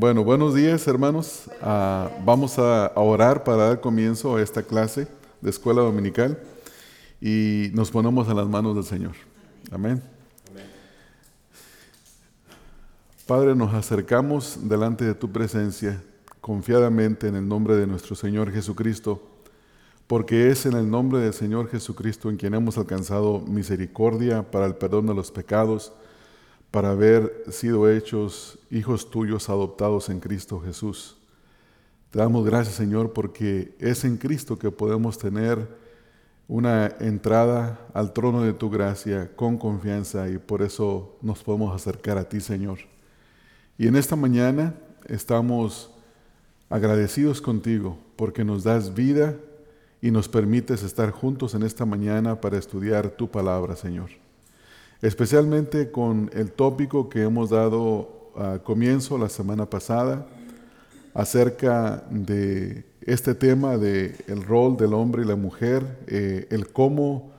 Bueno, buenos días hermanos. Ah, vamos a, orar para dar comienzo a esta clase de escuela dominical y nos ponemos en las manos del Señor. Amén. Padre, nos acercamos delante de tu presencia confiadamente en el nombre de nuestro Señor Jesucristo, porque es en el nombre del Señor Jesucristo en quien hemos alcanzado misericordia para el perdón de los pecados para haber sido hechos hijos tuyos adoptados en Cristo Jesús. Te damos gracias, Señor, porque es en Cristo que podemos tener una entrada al trono de tu gracia con confianza y por eso nos podemos acercar a ti, Señor. Y en esta mañana estamos agradecidos contigo porque nos das vida y nos permites estar juntos en esta mañana para estudiar tu palabra, Señor especialmente con el tópico que hemos dado a comienzo la semana pasada acerca de este tema de el rol del hombre y la mujer, eh, el cómo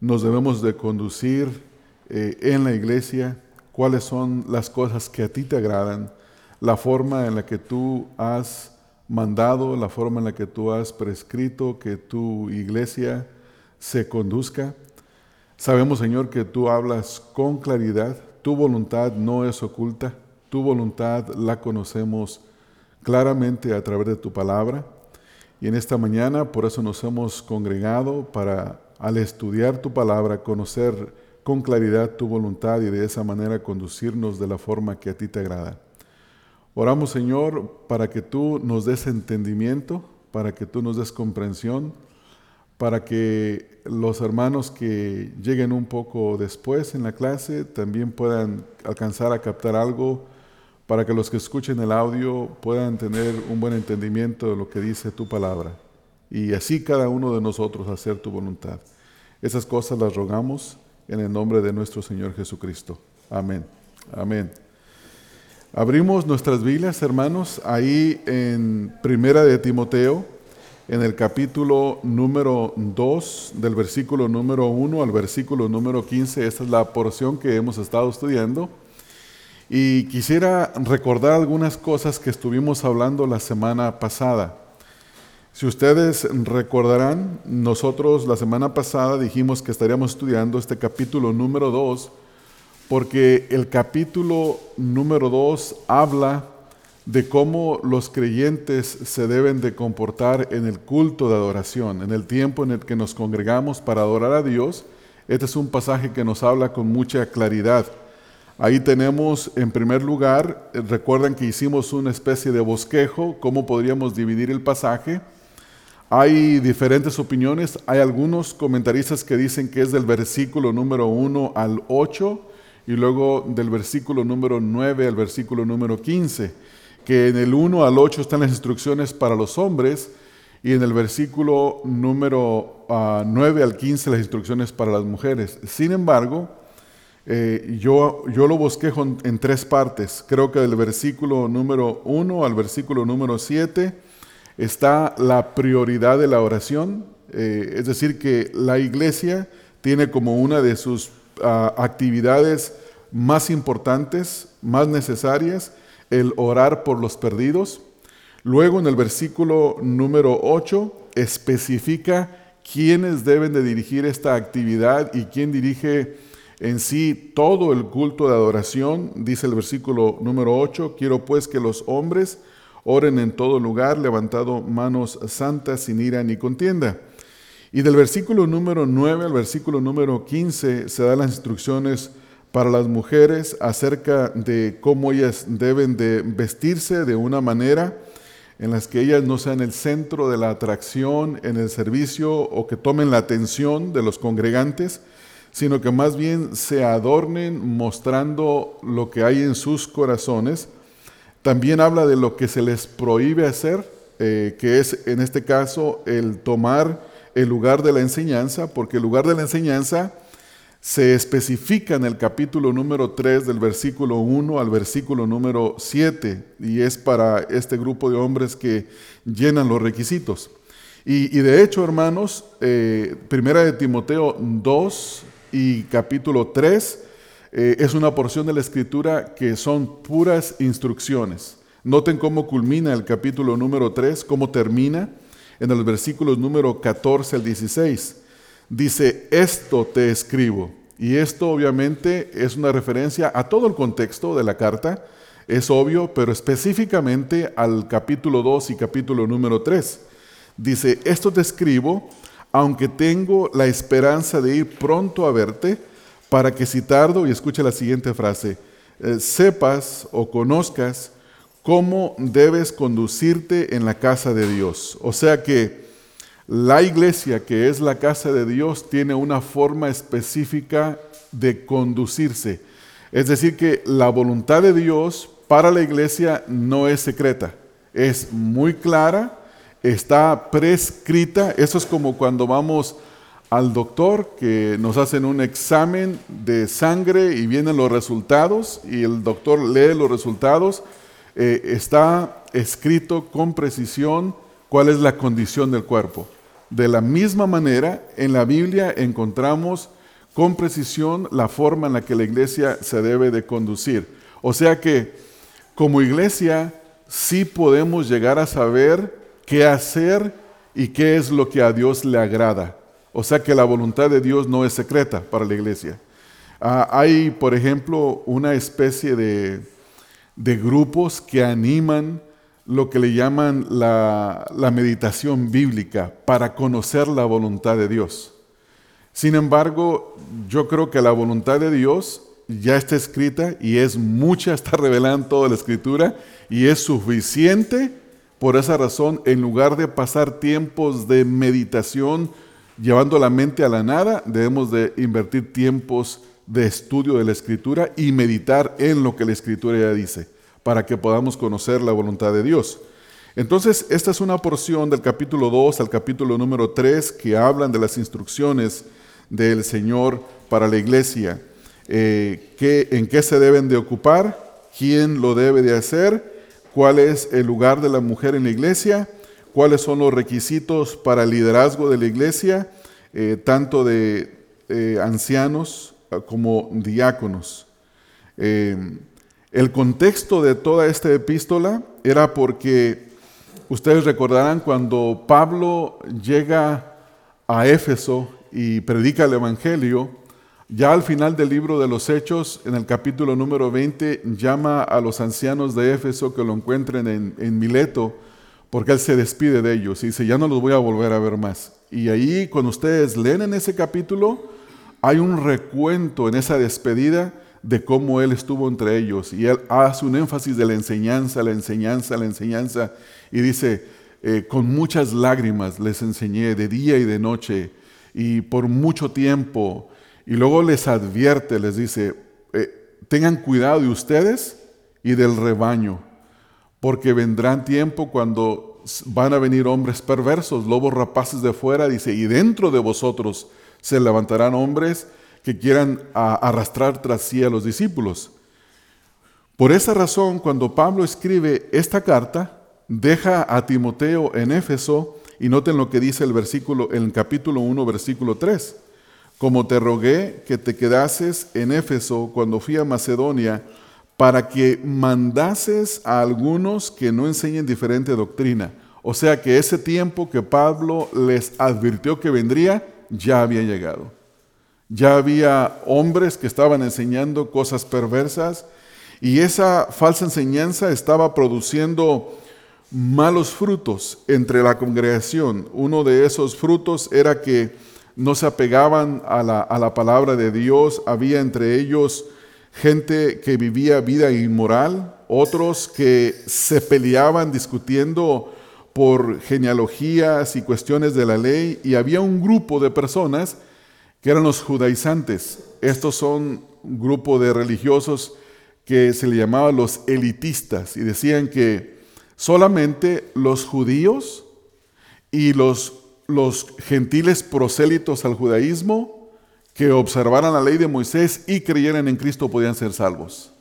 nos debemos de conducir eh, en la iglesia, cuáles son las cosas que a ti te agradan, la forma en la que tú has mandado, la forma en la que tú has prescrito que tu iglesia se conduzca. Sabemos, Señor, que tú hablas con claridad, tu voluntad no es oculta, tu voluntad la conocemos claramente a través de tu palabra. Y en esta mañana por eso nos hemos congregado para, al estudiar tu palabra, conocer con claridad tu voluntad y de esa manera conducirnos de la forma que a ti te agrada. Oramos, Señor, para que tú nos des entendimiento, para que tú nos des comprensión para que los hermanos que lleguen un poco después en la clase también puedan alcanzar a captar algo, para que los que escuchen el audio puedan tener un buen entendimiento de lo que dice tu palabra. Y así cada uno de nosotros hacer tu voluntad. Esas cosas las rogamos en el nombre de nuestro Señor Jesucristo. Amén. Amén. Abrimos nuestras Biblias, hermanos, ahí en Primera de Timoteo en el capítulo número 2, del versículo número 1 al versículo número 15. Esta es la porción que hemos estado estudiando. Y quisiera recordar algunas cosas que estuvimos hablando la semana pasada. Si ustedes recordarán, nosotros la semana pasada dijimos que estaríamos estudiando este capítulo número 2, porque el capítulo número 2 habla de cómo los creyentes se deben de comportar en el culto de adoración, en el tiempo en el que nos congregamos para adorar a Dios. Este es un pasaje que nos habla con mucha claridad. Ahí tenemos, en primer lugar, eh, recuerdan que hicimos una especie de bosquejo, cómo podríamos dividir el pasaje. Hay diferentes opiniones, hay algunos comentaristas que dicen que es del versículo número 1 al 8 y luego del versículo número 9 al versículo número 15 que en el 1 al 8 están las instrucciones para los hombres y en el versículo número 9 ah, al 15 las instrucciones para las mujeres. Sin embargo, eh, yo, yo lo bosquejo en, tres partes. Creo que del versículo número 1 al versículo número 7 está la prioridad de la oración, eh, es decir, que la iglesia tiene como una de sus ah, actividades más importantes, más necesarias, el orar por los perdidos. Luego en el versículo número 8 especifica quiénes deben de dirigir esta actividad y quién dirige en sí todo el culto de adoración. Dice el versículo número 8, quiero pues que los hombres oren en todo lugar, levantado manos santas sin ira ni contienda. Y del versículo número 9 al versículo número 15 se dan las instrucciones para las mujeres acerca de cómo ellas deben de vestirse de una manera en las que ellas no sean el centro de la atracción en el servicio o que tomen la atención de los congregantes, sino que más bien se adornen mostrando lo que hay en sus corazones. También habla de lo que se les prohíbe hacer, eh, que es en este caso el tomar el lugar de la enseñanza, porque el lugar de la enseñanza se especifica en el capítulo número 3 del versículo 1 al versículo número 7 y es para este grupo de hombres que llenan los requisitos. Y, de hecho, hermanos, eh, Primera de Timoteo 2 y capítulo 3 eh, es una porción de la escritura que son puras instrucciones. Noten cómo culmina el capítulo número 3, cómo termina en los versículos número 14 al 16. Dice, esto te escribo. Y esto obviamente es una referencia a todo el contexto de la carta, es obvio, pero específicamente al capítulo 2 y capítulo número 3. Dice, esto te escribo, aunque tengo la esperanza de ir pronto a verte, para que si tardo, y escucha la siguiente frase, eh, sepas o conozcas cómo debes conducirte en la casa de Dios. O sea que la iglesia, que es la casa de Dios, tiene una forma específica de conducirse. Es decir, que la voluntad de Dios para la iglesia no es secreta, es muy clara, está prescrita. Eso es como cuando vamos al doctor que nos hacen un examen de sangre y vienen los resultados y el doctor lee los resultados. Eh, está escrito con precisión cuál es la condición del cuerpo. De la misma manera, en la Biblia encontramos con precisión la forma en la que la iglesia se debe de conducir. O sea que como iglesia sí podemos llegar a saber qué hacer y qué es lo que a Dios le agrada. O sea que la voluntad de Dios no es secreta para la iglesia. Ah, hay, por ejemplo, una especie de, grupos que animan lo que le llaman la, meditación bíblica para conocer la voluntad de Dios. Sin embargo, yo creo que la voluntad de Dios ya está escrita y es mucha, está revelada en toda la escritura y es suficiente. Por esa razón, en lugar de pasar tiempos de meditación llevando la mente a la nada, debemos de invertir tiempos de estudio de la escritura y meditar en lo que la escritura ya dice, para que podamos conocer la voluntad de Dios. Entonces, esta es una porción del capítulo 2 al capítulo número 3 que hablan de las instrucciones del Señor para la iglesia, eh, en qué se deben de ocupar, quién lo debe de hacer, cuál es el lugar de la mujer en la iglesia, cuáles son los requisitos para el liderazgo de la iglesia, eh, tanto de eh, ancianos como diáconos. El contexto de toda esta epístola era porque ustedes recordarán cuando Pablo llega a Éfeso y predica el Evangelio, ya al final del libro de los Hechos, en el capítulo número 20, llama a los ancianos de Éfeso que lo encuentren en, en Mileto porque Él se despide de ellos y dice, ya no los voy a volver a ver más. Y ahí, cuando ustedes leen en ese capítulo, hay un recuento en esa despedida de cómo Él estuvo entre ellos. Y Él hace un énfasis de la enseñanza, la enseñanza, la enseñanza. Y dice, eh, con muchas lágrimas les enseñé de día y de noche y por mucho tiempo. Y luego les advierte, les dice, eh, tengan cuidado de ustedes y del rebaño porque vendrán tiempo cuando van a venir hombres perversos, lobos rapaces de fuera, dice, y dentro de vosotros se levantarán hombres que quieran arrastrar tras sí a los discípulos. Por esa razón, cuando Pablo escribe esta carta, deja a Timoteo en Éfeso y noten lo que dice el versículo en el capítulo 1, versículo 3. Como te rogué que te quedases en Éfeso cuando fui a Macedonia, para que mandases a algunos que no enseñen diferente doctrina. O sea que ese tiempo que Pablo les advirtió que vendría, ya había llegado. Ya había hombres que estaban enseñando cosas perversas y esa falsa enseñanza estaba produciendo malos frutos entre la congregación. Uno de esos frutos era que no se apegaban a la, a la palabra de Dios, había entre ellos gente que vivía vida inmoral, otros que se peleaban discutiendo por genealogías y cuestiones de la ley, y había un grupo de personas que eran los judaizantes. Estos son un grupo de religiosos que se le llamaba los elitistas y decían que solamente los judíos y los, los gentiles prosélitos al judaísmo que observaran la ley de Moisés y creyeran en Cristo podían ser salvos.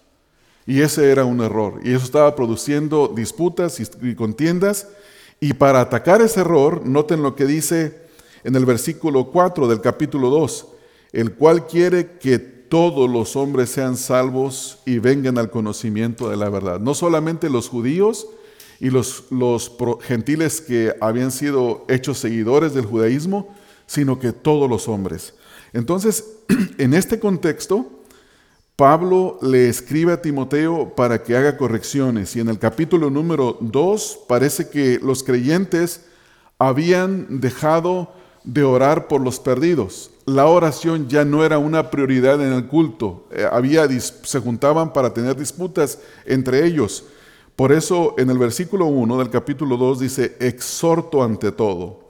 Y ese era un error. Y eso estaba produciendo disputas y, contiendas. Y para atacar ese error, noten lo que dice en el versículo 4 del capítulo 2, el cual quiere que todos los hombres sean salvos y vengan al conocimiento de la verdad. No solamente los judíos y los, los gentiles que habían sido hechos seguidores del judaísmo, sino que todos los hombres. Entonces, en este contexto, Pablo le escribe a Timoteo para que haga correcciones y en el capítulo número 2 parece que los creyentes habían dejado de orar por los perdidos. La oración ya no era una prioridad en el culto. Eh, había, se juntaban para tener disputas entre ellos. Por eso en el versículo 1 del capítulo 2 dice, exhorto ante todo.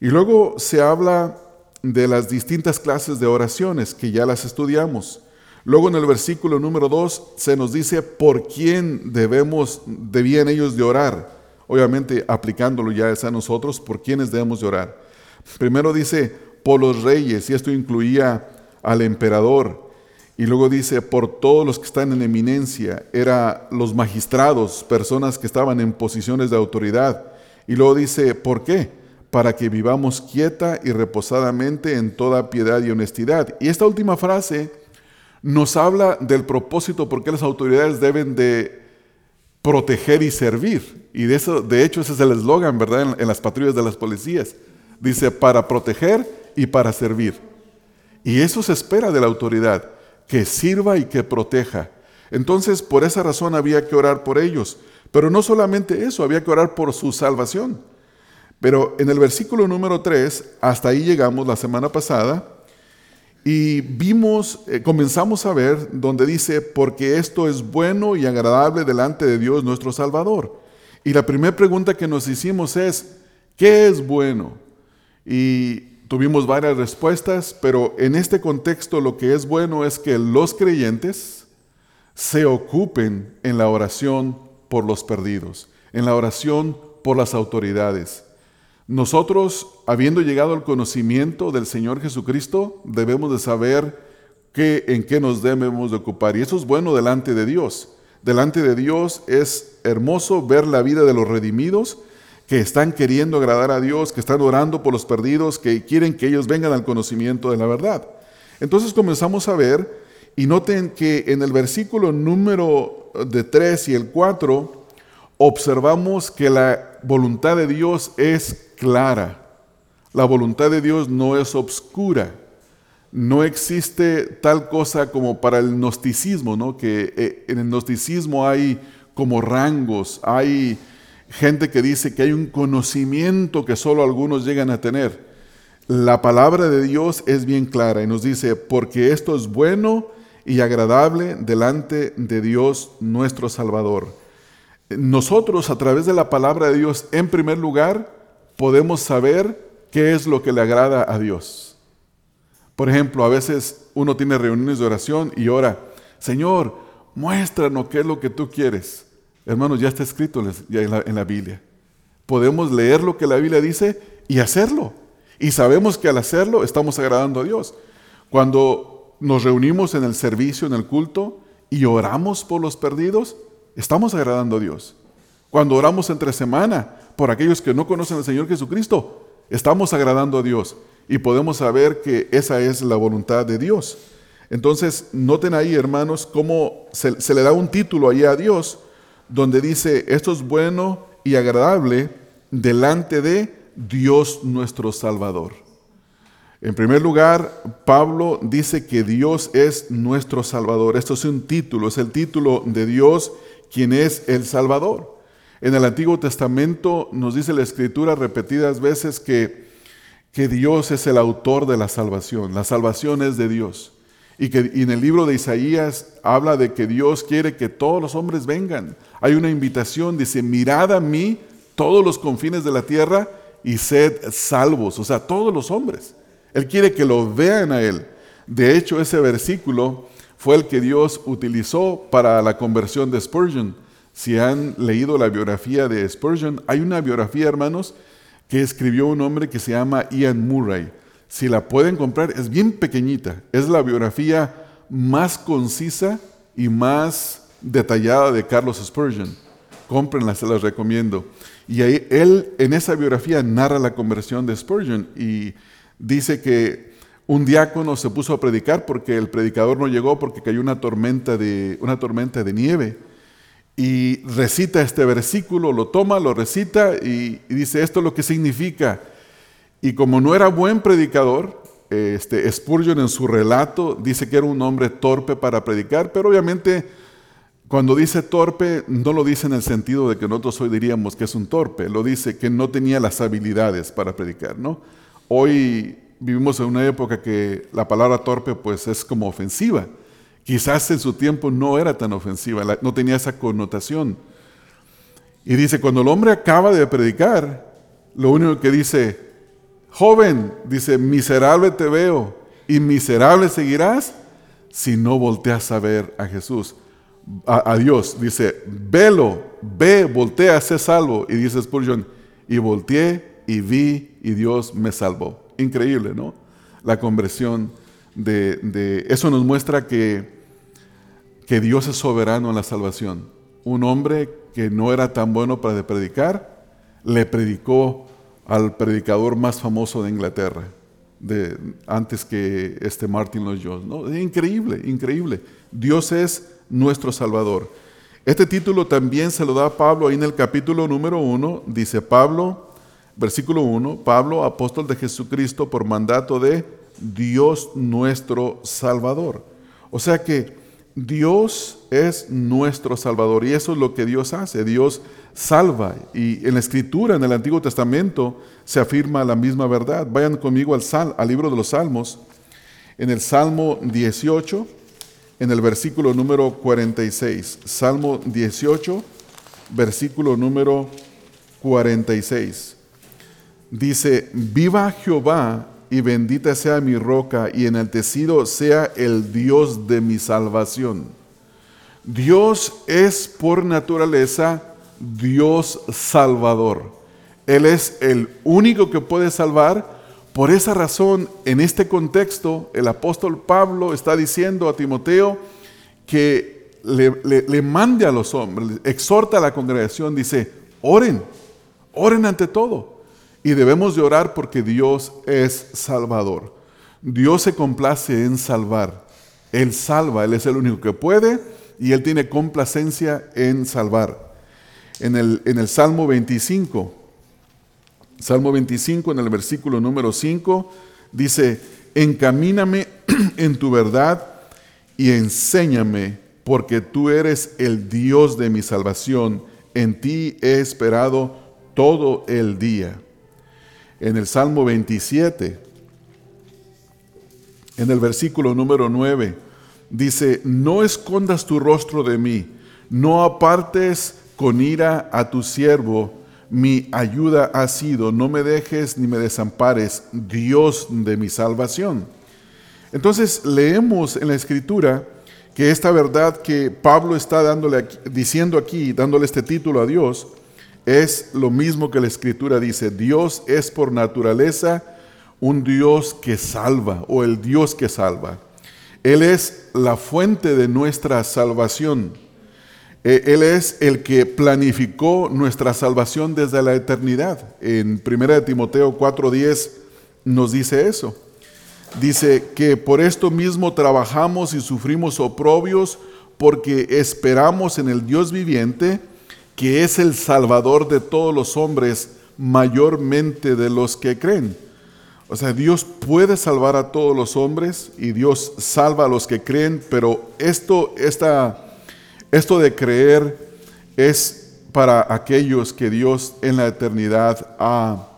Y luego se habla de las distintas clases de oraciones que ya las estudiamos. Luego en el versículo número 2 se nos dice por quién debemos, debían ellos de orar. Obviamente aplicándolo ya es a nosotros, por quiénes debemos de orar. Primero dice por los reyes, y esto incluía al emperador. Y luego dice por todos los que están en eminencia, era los magistrados, personas que estaban en posiciones de autoridad. Y luego dice, ¿por qué? Para que vivamos quieta y reposadamente en toda piedad y honestidad. Y esta última frase nos habla del propósito por qué las autoridades deben de proteger y servir. Y de, eso, de hecho ese es el eslogan, ¿verdad? En, las patrullas de las policías. Dice, para proteger y para servir. Y eso se espera de la autoridad, que sirva y que proteja. Entonces, por esa razón había que orar por ellos. Pero no solamente eso, había que orar por su salvación. Pero en el versículo número 3, hasta ahí llegamos la semana pasada, y vimos, eh, comenzamos a ver donde dice, porque esto es bueno y agradable delante de Dios nuestro Salvador. Y la primera pregunta que nos hicimos es, ¿qué es bueno? Y tuvimos varias respuestas, pero en este contexto lo que es bueno es que los creyentes se ocupen en la oración por los perdidos, en la oración por las autoridades nosotros, habiendo llegado al conocimiento del Señor Jesucristo, debemos de saber qué, en qué nos debemos de ocupar. Y eso es bueno delante de Dios. Delante de Dios es hermoso ver la vida de los redimidos que están queriendo agradar a Dios, que están orando por los perdidos, que quieren que ellos vengan al conocimiento de la verdad. Entonces comenzamos a ver, y noten que en el versículo número de 3 y el 4, observamos que la voluntad de Dios es clara. La voluntad de Dios no es obscura. No existe tal cosa como para el gnosticismo, ¿no? que eh, en el gnosticismo hay como rangos, hay gente que dice que hay un conocimiento que solo algunos llegan a tener. La palabra de Dios es bien clara y nos dice, porque esto es bueno y agradable delante de Dios nuestro Salvador. Nosotros a través de la palabra de Dios, en primer lugar, podemos saber qué es lo que le agrada a Dios. Por ejemplo, a veces uno tiene reuniones de oración y ora, Señor, muéstranos qué es lo que tú quieres. Hermanos, ya está escrito en la, Biblia. Podemos leer lo que la Biblia dice y hacerlo. Y sabemos que al hacerlo estamos agradando a Dios. Cuando nos reunimos en el servicio, en el culto, y oramos por los perdidos, estamos agradando a Dios. Cuando oramos entre semana por aquellos que no conocen al Señor Jesucristo, estamos agradando a Dios y podemos saber que esa es la voluntad de Dios. Entonces, noten ahí, hermanos, cómo se, se le da un título ahí a Dios donde dice, esto es bueno y agradable delante de Dios nuestro Salvador. En primer lugar, Pablo dice que Dios es nuestro Salvador. Esto es un título, es el título de Dios, quien es el Salvador. En el Antiguo Testamento nos dice la Escritura repetidas veces que, que Dios es el autor de la salvación. La salvación es de Dios. Y que en el libro de Isaías habla de que Dios quiere que todos los hombres vengan. Hay una invitación, dice, mirad a mí todos los confines de la tierra y sed salvos. O sea, todos los hombres. Él quiere que lo vean a Él. De hecho, ese versículo fue el que Dios utilizó para la conversión de Spurgeon si han leído la biografía de Spurgeon, hay una biografía, hermanos, que escribió un hombre que se llama Ian Murray. Si la pueden comprar, es bien pequeñita. Es la biografía más concisa y más detallada de Carlos Spurgeon. Cómprenla, se las recomiendo. Y ahí, él en esa biografía narra la conversión de Spurgeon y dice que un diácono se puso a predicar porque el predicador no llegó porque cayó una tormenta de, una tormenta de nieve. Y recita este versículo, lo toma, lo recita y, dice esto es lo que significa. Y como no era buen predicador, este, Spurgeon en su relato dice que era un hombre torpe para predicar, pero obviamente cuando dice torpe no lo dice en el sentido de que nosotros hoy diríamos que es un torpe, lo dice que no tenía las habilidades para predicar, ¿no? Hoy vivimos en una época que la palabra torpe pues es como ofensiva. Quizás en su tiempo no era tan ofensiva, no tenía esa connotación. Y dice, cuando el hombre acaba de predicar, lo único que dice, joven, dice, miserable te veo y miserable seguirás si no volteas a ver a Jesús, a, Dios. Dice, velo, ve, voltea, sé salvo. Y dice Spurgeon, y volteé y vi y Dios me salvó. Increíble, ¿no? La conversión de, de, Eso nos muestra que, que Dios es soberano en la salvación. Un hombre que no era tan bueno para predicar, le predicó al predicador más famoso de Inglaterra, de, antes que este Martin Lloyd Jones. ¿no? Increíble, increíble. Dios es nuestro Salvador. Este título también se lo da Pablo ahí en el capítulo número uno. Dice Pablo, versículo 1, Pablo, apóstol de Jesucristo por mandato de Dios nuestro Salvador. O sea que Dios es nuestro Salvador y eso es lo que Dios hace. Dios salva y en la escritura, en el Antiguo Testamento, se afirma la misma verdad. Vayan conmigo al, sal, al libro de los Salmos, en el Salmo 18, en el versículo número 46. Salmo 18, versículo número 46 dice, viva Jehová y bendita sea mi roca y enaltecido sea el Dios de mi salvación. Dios es por naturaleza Dios salvador. Él es el único que puede salvar. Por esa razón, en este contexto, el apóstol Pablo está diciendo a Timoteo que le, le mande a los hombres, exhorta a la congregación, dice, oren, oren ante todo y debemos de orar porque Dios es salvador. Dios se complace en salvar. Él salva, Él es el único que puede y Él tiene complacencia en salvar. En el, en el Salmo 25, Salmo 25 en el versículo número 5, dice, encamíname en tu verdad y enséñame, porque tú eres el Dios de mi salvación. En ti he esperado todo el día en el Salmo 27, en el versículo número 9, dice, no escondas tu rostro de mí, no apartes con ira a tu siervo, mi ayuda ha sido, no me dejes ni me desampares, Dios de mi salvación. Entonces leemos en la escritura que esta verdad que Pablo está diciendo aquí, dándole este título a Dios, es lo mismo que la escritura dice, Dios es por naturaleza un Dios que salva o el Dios que salva. Él es la fuente de nuestra salvación. E, él es el que planificó nuestra salvación desde la eternidad. En 1 Timoteo 4:10 nos dice eso. Dice que por esto mismo trabajamos y sufrimos oprobios porque esperamos en el Dios viviente que es el Salvador de todos los hombres, mayormente de los que creen. O sea, Dios puede salvar a todos los hombres y Dios salva a los que creen, pero esto, esto de creer es para aquellos que Dios en la eternidad ha,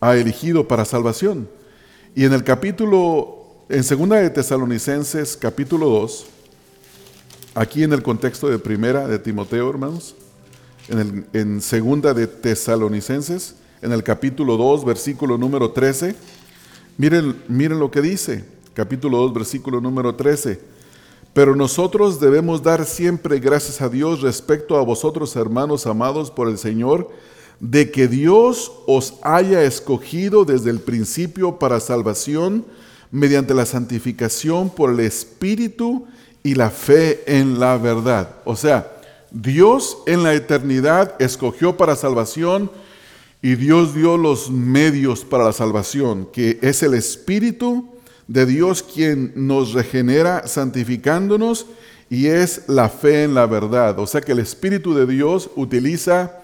ha elegido para salvación. Y en el capítulo, en segunda de Tesalonicenses, capítulo 2, aquí en el contexto de primera de Timoteo, hermanos, en, segunda de Tesalonicenses, en el capítulo 2, versículo número 13. Miren, miren lo que dice, capítulo 2, versículo número 13. Pero nosotros debemos dar siempre gracias a Dios respecto a vosotros, hermanos amados por el Señor, de que Dios os haya escogido desde el principio para salvación mediante la santificación por el Espíritu y la fe en la verdad. O sea, Dios en la eternidad escogió para salvación y Dios dio los medios para la salvación, que es el Espíritu de Dios quien nos regenera santificándonos y es la fe en la verdad. O sea que el Espíritu de Dios utiliza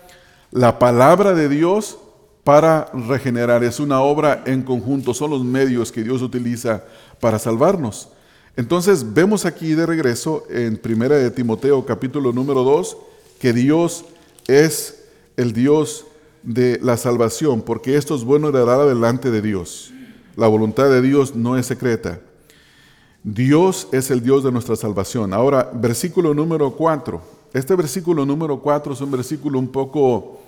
la palabra de Dios para regenerar. Es una obra en conjunto, son los medios que Dios utiliza para salvarnos. Entonces vemos aquí de regreso en Primera de Timoteo capítulo número 2 que Dios es el Dios de la salvación, porque esto es bueno heredar delante de Dios. La voluntad de Dios no es secreta. Dios es el Dios de nuestra salvación. Ahora, versículo número 4. Este versículo número 4 es un versículo un poco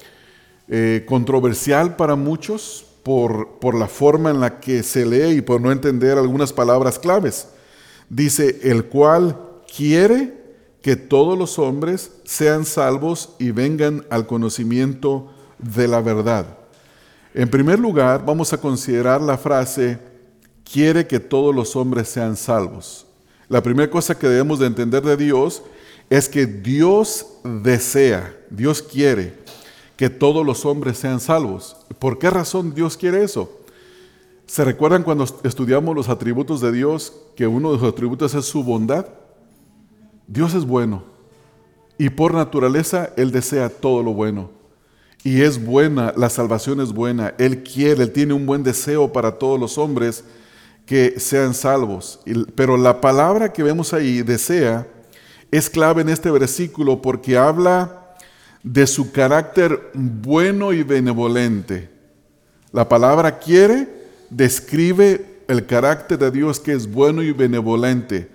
eh, controversial para muchos por, por la forma en la que se lee y por no entender algunas palabras claves. Dice, el cual quiere que todos los hombres sean salvos y vengan al conocimiento de la verdad. En primer lugar, vamos a considerar la frase, quiere que todos los hombres sean salvos. La primera cosa que debemos de entender de Dios es que Dios desea, Dios quiere que todos los hombres sean salvos. ¿Por qué razón Dios quiere eso? ¿Se recuerdan cuando estudiamos los atributos de Dios que uno de sus atributos es su bondad? Dios es bueno y por naturaleza Él desea todo lo bueno. Y es buena, la salvación es buena. Él quiere, Él tiene un buen deseo para todos los hombres que sean salvos. Pero la palabra que vemos ahí, desea, es clave en este versículo porque habla de su carácter bueno y benevolente. La palabra quiere describe el carácter de Dios que es bueno y benevolente.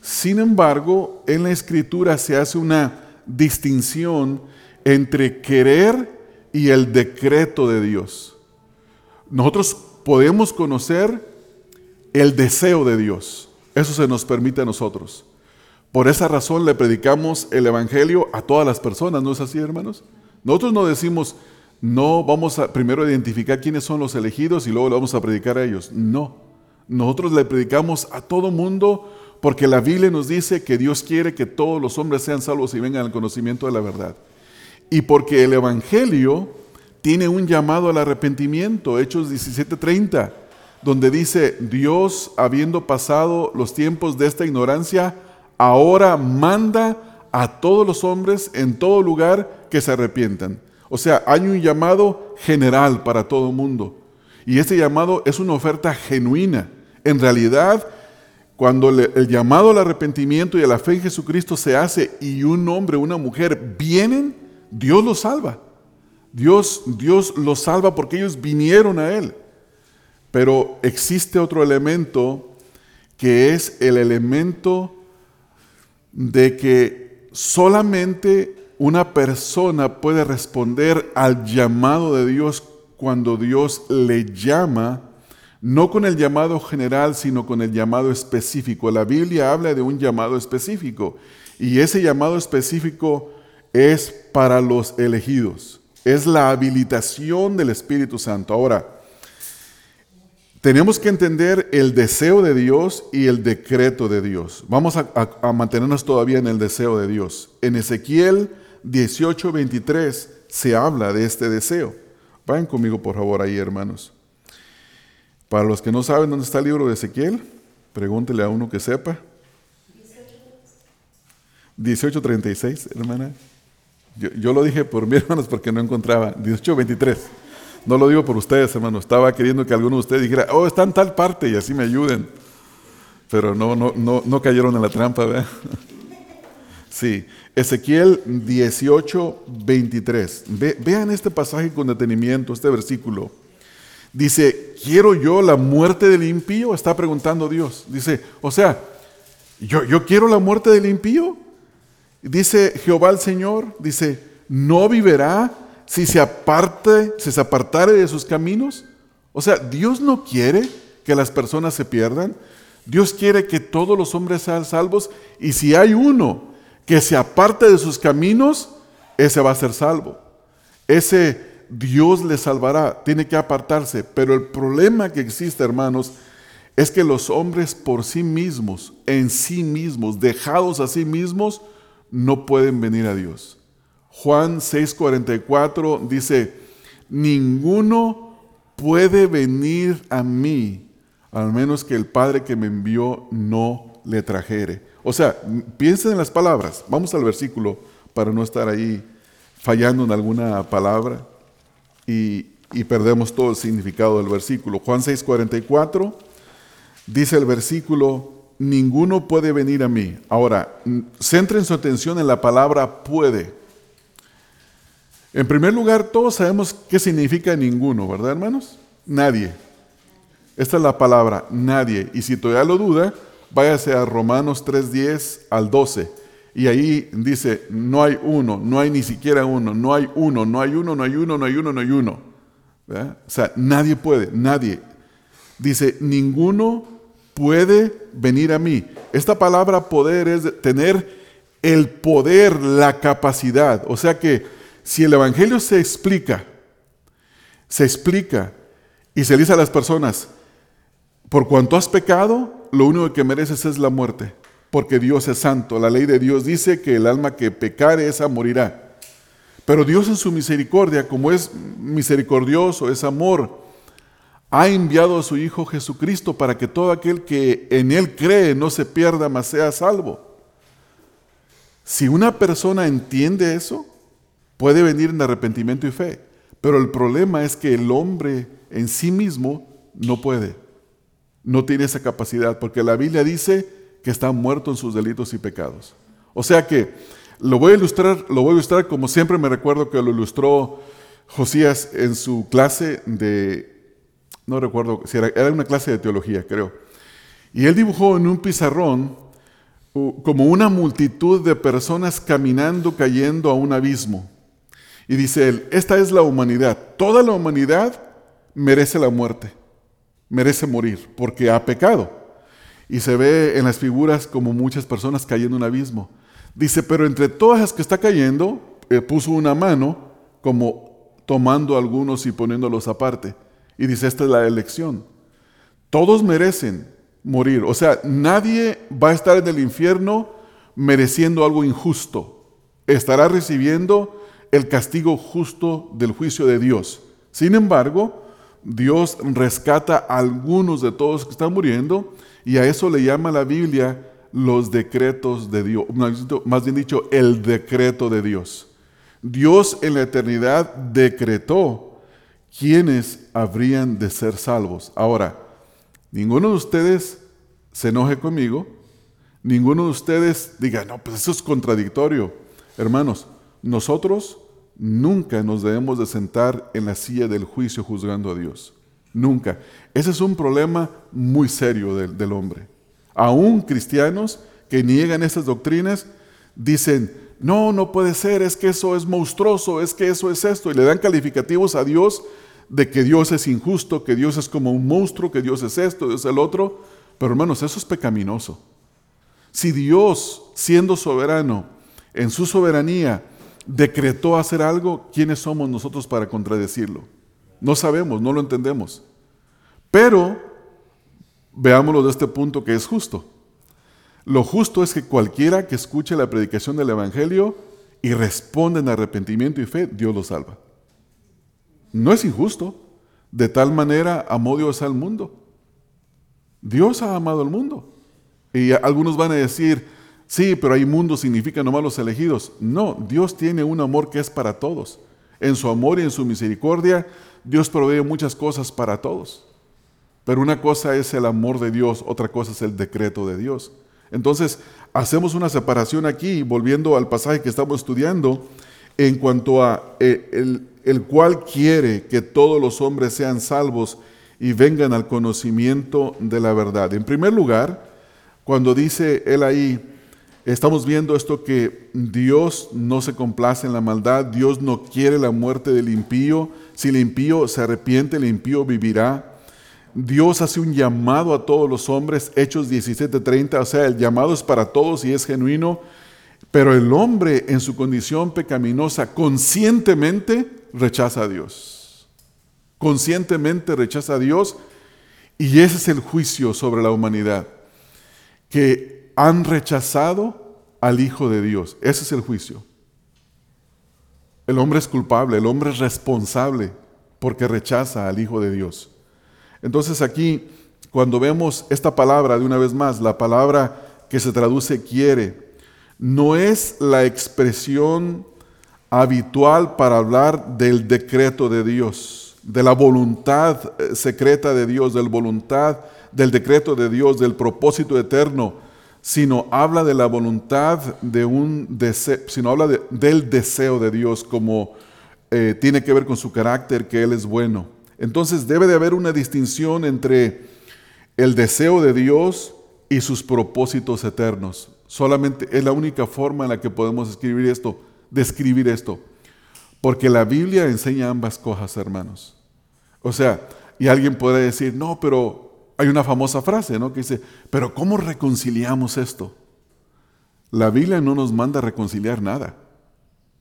Sin embargo, en la escritura se hace una distinción entre querer y el decreto de Dios. Nosotros podemos conocer el deseo de Dios. Eso se nos permite a nosotros. Por esa razón le predicamos el Evangelio a todas las personas, ¿no es así, hermanos? Nosotros no decimos, no vamos a primero identificar quiénes son los elegidos y luego le vamos a predicar a ellos. No, nosotros le predicamos a todo mundo porque la Biblia nos dice que Dios quiere que todos los hombres sean salvos y vengan al conocimiento de la verdad. Y porque el Evangelio tiene un llamado al arrepentimiento, Hechos 17:30, donde dice, Dios, habiendo pasado los tiempos de esta ignorancia, ahora manda a todos los hombres en todo lugar que se arrepientan. O sea, hay un llamado general para todo mundo. Y este llamado es una oferta genuina. En realidad, cuando el llamado al arrepentimiento y a la fe en Jesucristo se hace y un hombre una mujer vienen, Dios los salva. Dios, Dios los salva porque ellos vinieron a Él. Pero existe otro elemento que es el elemento de que solamente una persona puede responder al llamado de Dios cuando Dios le llama, no con el llamado general, sino con el llamado específico. La Biblia habla de un llamado específico y ese llamado específico es para los elegidos. Es la habilitación del Espíritu Santo. Ahora, tenemos que entender el deseo de Dios y el decreto de Dios. Vamos a, mantenernos todavía en el deseo de Dios. En Ezequiel 18:23 se habla de este deseo. Vayan conmigo, por favor, ahí, hermanos. Para los que no saben dónde está el libro de Ezequiel, pregúntele a uno que sepa. 18:36, hermana. Yo, lo dije por mis hermanos porque no encontraba. 18:23. No lo digo por ustedes, hermano. Estaba queriendo que alguno de ustedes dijera, oh, está en tal parte y así me ayuden. Pero no, no, no, no cayeron en la trampa, ¿verdad? Sí, Ezequiel 18, 23. vean este pasaje con detenimiento, este versículo. Dice, ¿quiero yo la muerte del impío? Está preguntando Dios. Dice, o sea, ¿yo, yo quiero la muerte del impío? Dice Jehová el Señor, dice, ¿no viverá si se aparte, si se apartare de sus caminos? O sea, Dios no quiere que las personas se pierdan. Dios quiere que todos los hombres sean salvos y si hay uno que se aparte de sus caminos, ese va a ser salvo. Ese Dios le salvará, tiene que apartarse. Pero el problema que existe, hermanos, es que los hombres por sí mismos, en sí mismos, dejados a sí mismos, no pueden venir a Dios. Juan 6:44 dice, ninguno puede venir a mí al menos que el Padre que me envió no le trajere. O sea, piensen en las palabras. Vamos al versículo para no estar ahí fallando en alguna palabra y, perdemos todo el significado del versículo. Juan 6:44 dice el versículo, ninguno puede venir a mí. Ahora, centren su atención en la palabra puede. En primer lugar, todos sabemos qué significa ninguno, ¿verdad, hermanos? Nadie. Esta es la palabra, nadie. Y si todavía lo duda, váyase a Romanos 3:10 al 12. Y ahí dice, no hay uno, no hay ni siquiera uno, no hay uno, no hay uno, no hay uno, no hay uno, no hay uno. O sea, nadie puede, nadie. Dice, ninguno puede venir a mí. Esta palabra poder es tener el poder, la capacidad. O sea que si el Evangelio se explica, se explica y se dice a las personas, por cuanto has pecado, lo único que mereces es la muerte, porque Dios es santo. La ley de Dios dice que el alma que pecare, esa morirá. Pero Dios en su misericordia, como es misericordioso, es amor, ha enviado a su Hijo Jesucristo para que todo aquel que en Él cree no se pierda, mas sea salvo. Si una persona entiende eso, puede venir en arrepentimiento y fe. Pero el problema es que el hombre en sí mismo no puede no tiene esa capacidad, porque la Biblia dice que está muerto en sus delitos y pecados. O sea que lo voy a ilustrar, lo voy a ilustrar como siempre me recuerdo que lo ilustró Josías en su clase de, no recuerdo si era, era una clase de teología, creo. Y él dibujó en un pizarrón como una multitud de personas caminando, cayendo a un abismo. Y dice él, esta es la humanidad. Toda la humanidad merece la muerte merece morir porque ha pecado. Y se ve en las figuras como muchas personas cayendo en un abismo. Dice, pero entre todas las que está cayendo, eh, puso una mano como tomando algunos y poniéndolos aparte. Y dice, esta es la elección. Todos merecen morir. O sea, nadie va a estar en el infierno mereciendo algo injusto. Estará recibiendo el castigo justo del juicio de Dios. Sin embargo, Dios rescata a algunos de todos que están muriendo y a eso le llama la Biblia los decretos de Dios, más bien dicho, el decreto de Dios. Dios en la eternidad decretó quiénes habrían de ser salvos. Ahora, ninguno de ustedes se enoje conmigo, ninguno de ustedes diga, no, pues eso es contradictorio. Hermanos, nosotros Nunca nos debemos de sentar en la silla del juicio juzgando a Dios. Nunca. Ese es un problema muy serio del, hombre. Aún cristianos que niegan esas doctrinas dicen, no, no puede ser, es que eso es monstruoso, es que eso es esto, y le dan calificativos a Dios de que Dios es injusto, que Dios es como un monstruo, que Dios es esto, Dios es el otro. Pero hermanos, eso es pecaminoso. Si Dios, siendo soberano, en su soberanía, decretó hacer algo, ¿quiénes somos nosotros para contradecirlo? No sabemos, no lo entendemos. Pero veámoslo de este punto que es justo. Lo justo es que cualquiera que escuche la predicación del Evangelio y responda en arrepentimiento y fe, Dios lo salva. No es injusto. De tal manera amó Dios al mundo. Dios ha amado al mundo. Y algunos van a decir, Sí, pero hay mundo significa nomás los elegidos. No, Dios tiene un amor que es para todos. En su amor y en su misericordia, Dios provee muchas cosas para todos. Pero una cosa es el amor de Dios, otra cosa es el decreto de Dios. Entonces, hacemos una separación aquí, volviendo al pasaje que estamos estudiando, en cuanto a eh, el, el cual quiere que todos los hombres sean salvos y vengan al conocimiento de la verdad. En primer lugar, cuando dice él ahí, Estamos viendo esto que Dios no se complace en la maldad, Dios no quiere la muerte del impío. Si el impío se arrepiente, el impío vivirá. Dios hace un llamado a todos los hombres, Hechos 17:30, o sea, el llamado es para todos y es genuino, pero el hombre en su condición pecaminosa conscientemente rechaza a Dios. Conscientemente rechaza a Dios y ese es el juicio sobre la humanidad. Que han rechazado al Hijo de Dios. Ese es el juicio. El hombre es culpable, el hombre es responsable porque rechaza al Hijo de Dios. Entonces aquí cuando vemos esta palabra de una vez más, la palabra que se traduce quiere, no es la expresión habitual para hablar del decreto de Dios, de la voluntad eh, secreta de Dios, del voluntad, del decreto de Dios, del propósito eterno, sino habla de la voluntad de un deseo, sino habla del deseo de Dios como eh, tiene que ver con su carácter, que Él es bueno. Entonces debe de haber una distinción entre el deseo de Dios y sus propósitos eternos. Solamente es la única forma en la que podemos escribir esto, describir esto. Porque la Biblia enseña ambas cosas, hermanos. O sea, y alguien puede decir, no, pero hay una famosa frase, ¿no? Que dice, pero ¿cómo reconciliamos esto? La Biblia no nos manda reconciliar nada.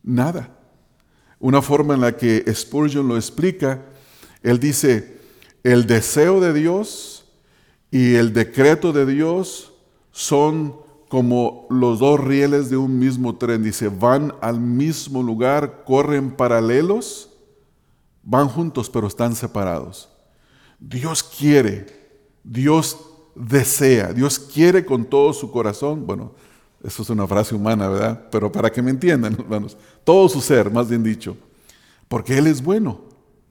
Nada. Una forma en la que Spurgeon lo explica, él dice, el deseo de Dios y el decreto de Dios son como los dos rieles de un mismo tren. Dice, van al mismo lugar, corren paralelos, van juntos pero están separados. Dios quiere, Dios desea, Dios quiere con todo su corazón. Bueno, eso es una frase humana, ¿verdad? Pero para que me entiendan, hermanos, todo su ser, más bien dicho, porque Él es bueno,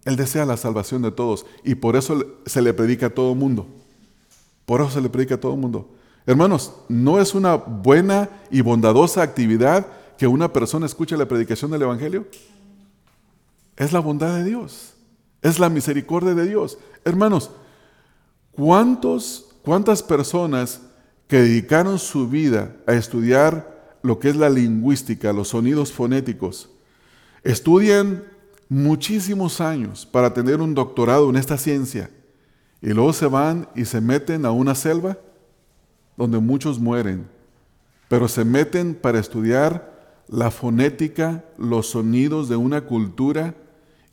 Él desea la salvación de todos y por eso se le predica a todo el mundo. Por eso se le predica a todo el mundo. Hermanos, no es una buena y bondadosa actividad que una persona escuche la predicación del Evangelio. Es la bondad de Dios. Es la misericordia de Dios. Hermanos, ¿cuántos, ¿cuántas personas que dedicaron su vida a estudiar lo que es la lingüística, los sonidos fonéticos, estudian muchísimos años para tener un doctorado en esta ciencia y luego se van y se meten a una selva donde muchos mueren, pero se meten para estudiar la fonética, los sonidos de una cultura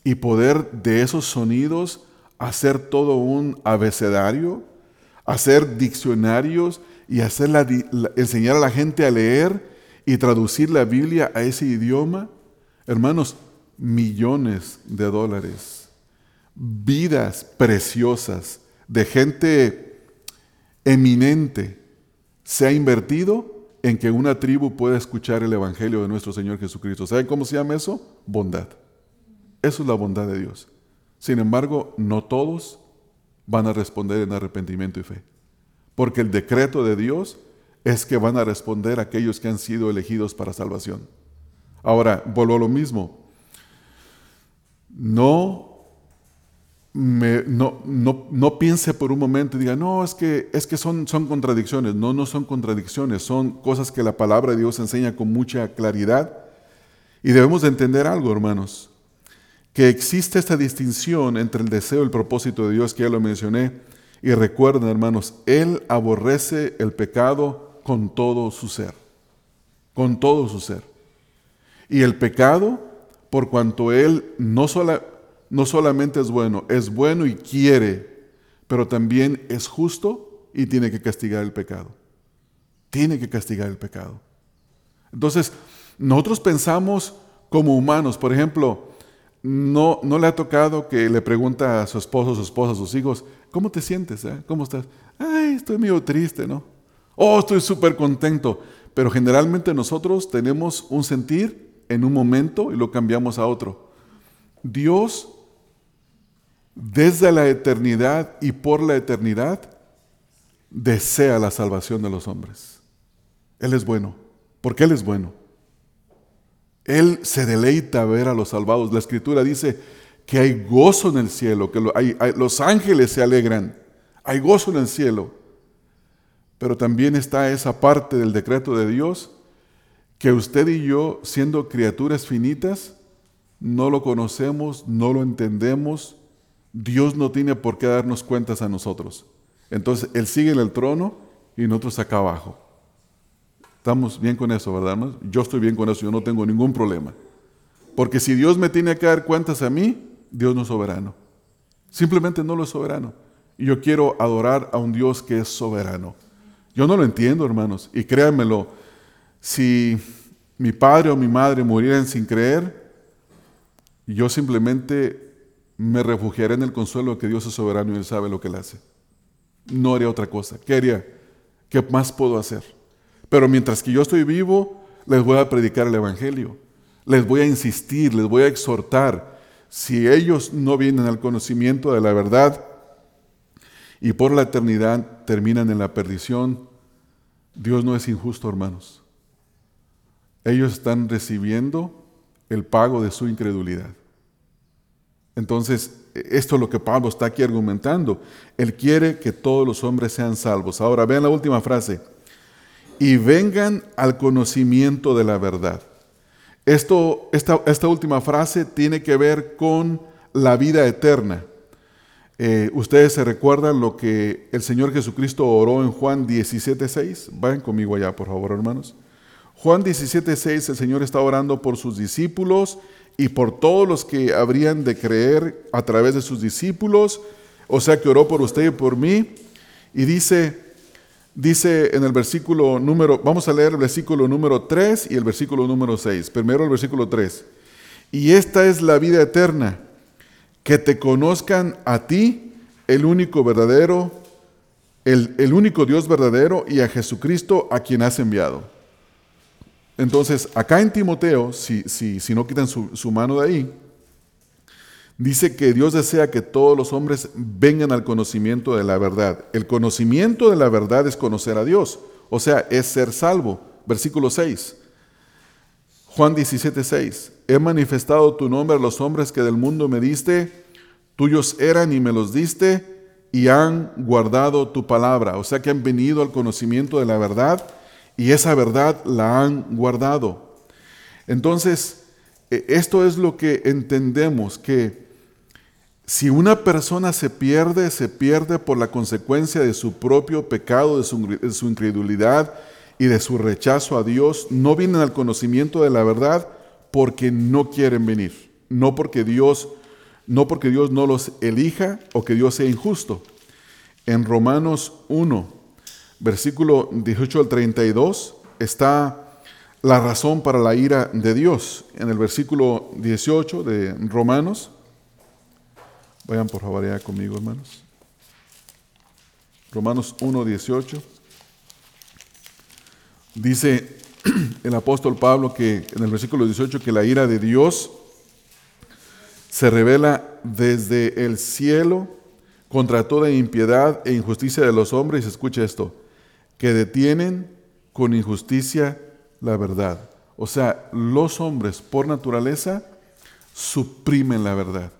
y poder de esos sonidos hacer todo un abecedario, hacer diccionarios y enseñar a la gente a leer y traducir la Biblia a ese idioma. Hermanos, millones de dólares, vidas preciosas de gente eminente se ha invertido en que una tribu pueda escuchar el Evangelio de nuestro Señor Jesucristo. ¿Saben cómo se llama eso? Bondad. Eso es la bondad de Dios. Sin embargo, no todos van a responder en arrepentimiento y fe. Porque el decreto de Dios es que van a responder aquellos que han sido elegidos para salvación. Ahora, vuelvo a lo mismo. No no, no, piense por un momento y diga, no, es que, es que son, son contradicciones. No, no son contradicciones, son cosas que la palabra de Dios enseña con mucha claridad. Y debemos de entender algo, hermanos, que existe esta distinción entre el deseo y el propósito de Dios, que ya lo mencioné. Y recuerden, hermanos, Él aborrece el pecado con todo su ser, con todo su ser. Y el pecado, por cuanto Él no solo no solamente es bueno, es bueno y quiere, pero también es justo y tiene que castigar el pecado. Tiene que castigar el pecado. Entonces, nosotros pensamos como humanos, por ejemplo, no, no le ha tocado que le pregunta a su esposo, su esposa, sus hijos, ¿cómo te sientes? Eh? ¿Cómo estás? Ay, estoy medio triste, ¿no? Oh, estoy súper contento. Pero generalmente nosotros tenemos un sentir en un momento y lo cambiamos a otro. Dios desde la eternidad y por la eternidad, desea la salvación de los hombres. Él es bueno, porque Él es bueno. Él se deleita ver a los salvados. La escritura dice que hay gozo en el cielo, que los ángeles se alegran, hay gozo en el cielo. Pero también está esa parte del decreto de Dios que usted y yo, siendo criaturas finitas, no lo conocemos, no lo entendemos, Dios no tiene por qué darnos cuentas a nosotros. Entonces, Él sigue en el trono y nosotros acá abajo. Estamos bien con eso, ¿verdad, hermanos? Yo estoy bien con eso, yo no tengo ningún problema. Porque si Dios me tiene que dar cuentas a mí, Dios no es soberano. Simplemente no lo es soberano. Y yo quiero adorar a un Dios que es soberano. Yo no lo entiendo, hermanos. Y créanmelo, si mi padre o mi madre murieran sin creer, yo simplemente me refugiaré en el consuelo de que Dios es soberano y Él sabe lo que Él hace. no haría otra cosa. ¿Qué haría? ¿Qué más puedo hacer? Pero mientras que yo estoy vivo, les voy a predicar el Evangelio. Les voy a insistir, les voy a exhortar. Si ellos no vienen al conocimiento de la verdad y por la eternidad terminan en la perdición, Dios no es injusto, hermanos. Ellos están recibiendo el pago de su incredulidad. Entonces, esto es lo que Pablo está aquí argumentando. Él quiere que todos los hombres sean salvos. Ahora, vean la última frase. Y vengan al conocimiento de la verdad. Esto, esta, esta última frase tiene que ver con la vida eterna. Eh, ustedes se recuerdan lo que el Señor Jesucristo oró en Juan 17.6. Vayan conmigo allá, por favor, hermanos. Juan 17.6, el Señor está orando por sus discípulos y por todos los que habrían de creer a través de sus discípulos. O sea que oró por usted y por mí. Y dice, dice en el versículo número, vamos a leer el versículo número 3 y el versículo número 6. Primero el versículo 3. Y esta es la vida eterna que te conozcan a ti, el único verdadero, el, único Dios verdadero y a Jesucristo a quien has enviado. Entonces, acá en Timoteo, si, si, si no quitan su mano de ahí, dice que Dios desea que todos los hombres vengan al conocimiento de la verdad. El conocimiento de la verdad es conocer a Dios, o sea, es ser salvo. Versículo 6. Juan 17, 6 he manifestado tu nombre a los hombres que del mundo me diste, tuyos eran y me los diste, y han guardado tu palabra. O sea que han venido al conocimiento de la verdad y esa verdad la han guardado. Entonces, e, esto es lo que entendemos, que si una persona se pierde, se pierde por la consecuencia de su propio pecado, de su, incredulidad y de su rechazo a Dios, no vienen al conocimiento de la verdad, porque no quieren venir, no porque Dios no porque Dios no los elija o que Dios sea injusto. En Romanos 1, versículo 18 al 32 está la razón para la ira de Dios. En el versículo 18 de Romanos, vayan por favor allá conmigo, hermanos. Romanos 1, 18. Dice, el apóstol Pablo que en el versículo 18 que la ira de Dios se revela desde el cielo contra toda impiedad e injusticia de los hombres, escucha esto, que detienen con injusticia la verdad. O sea, los hombres por naturaleza suprimen la verdad,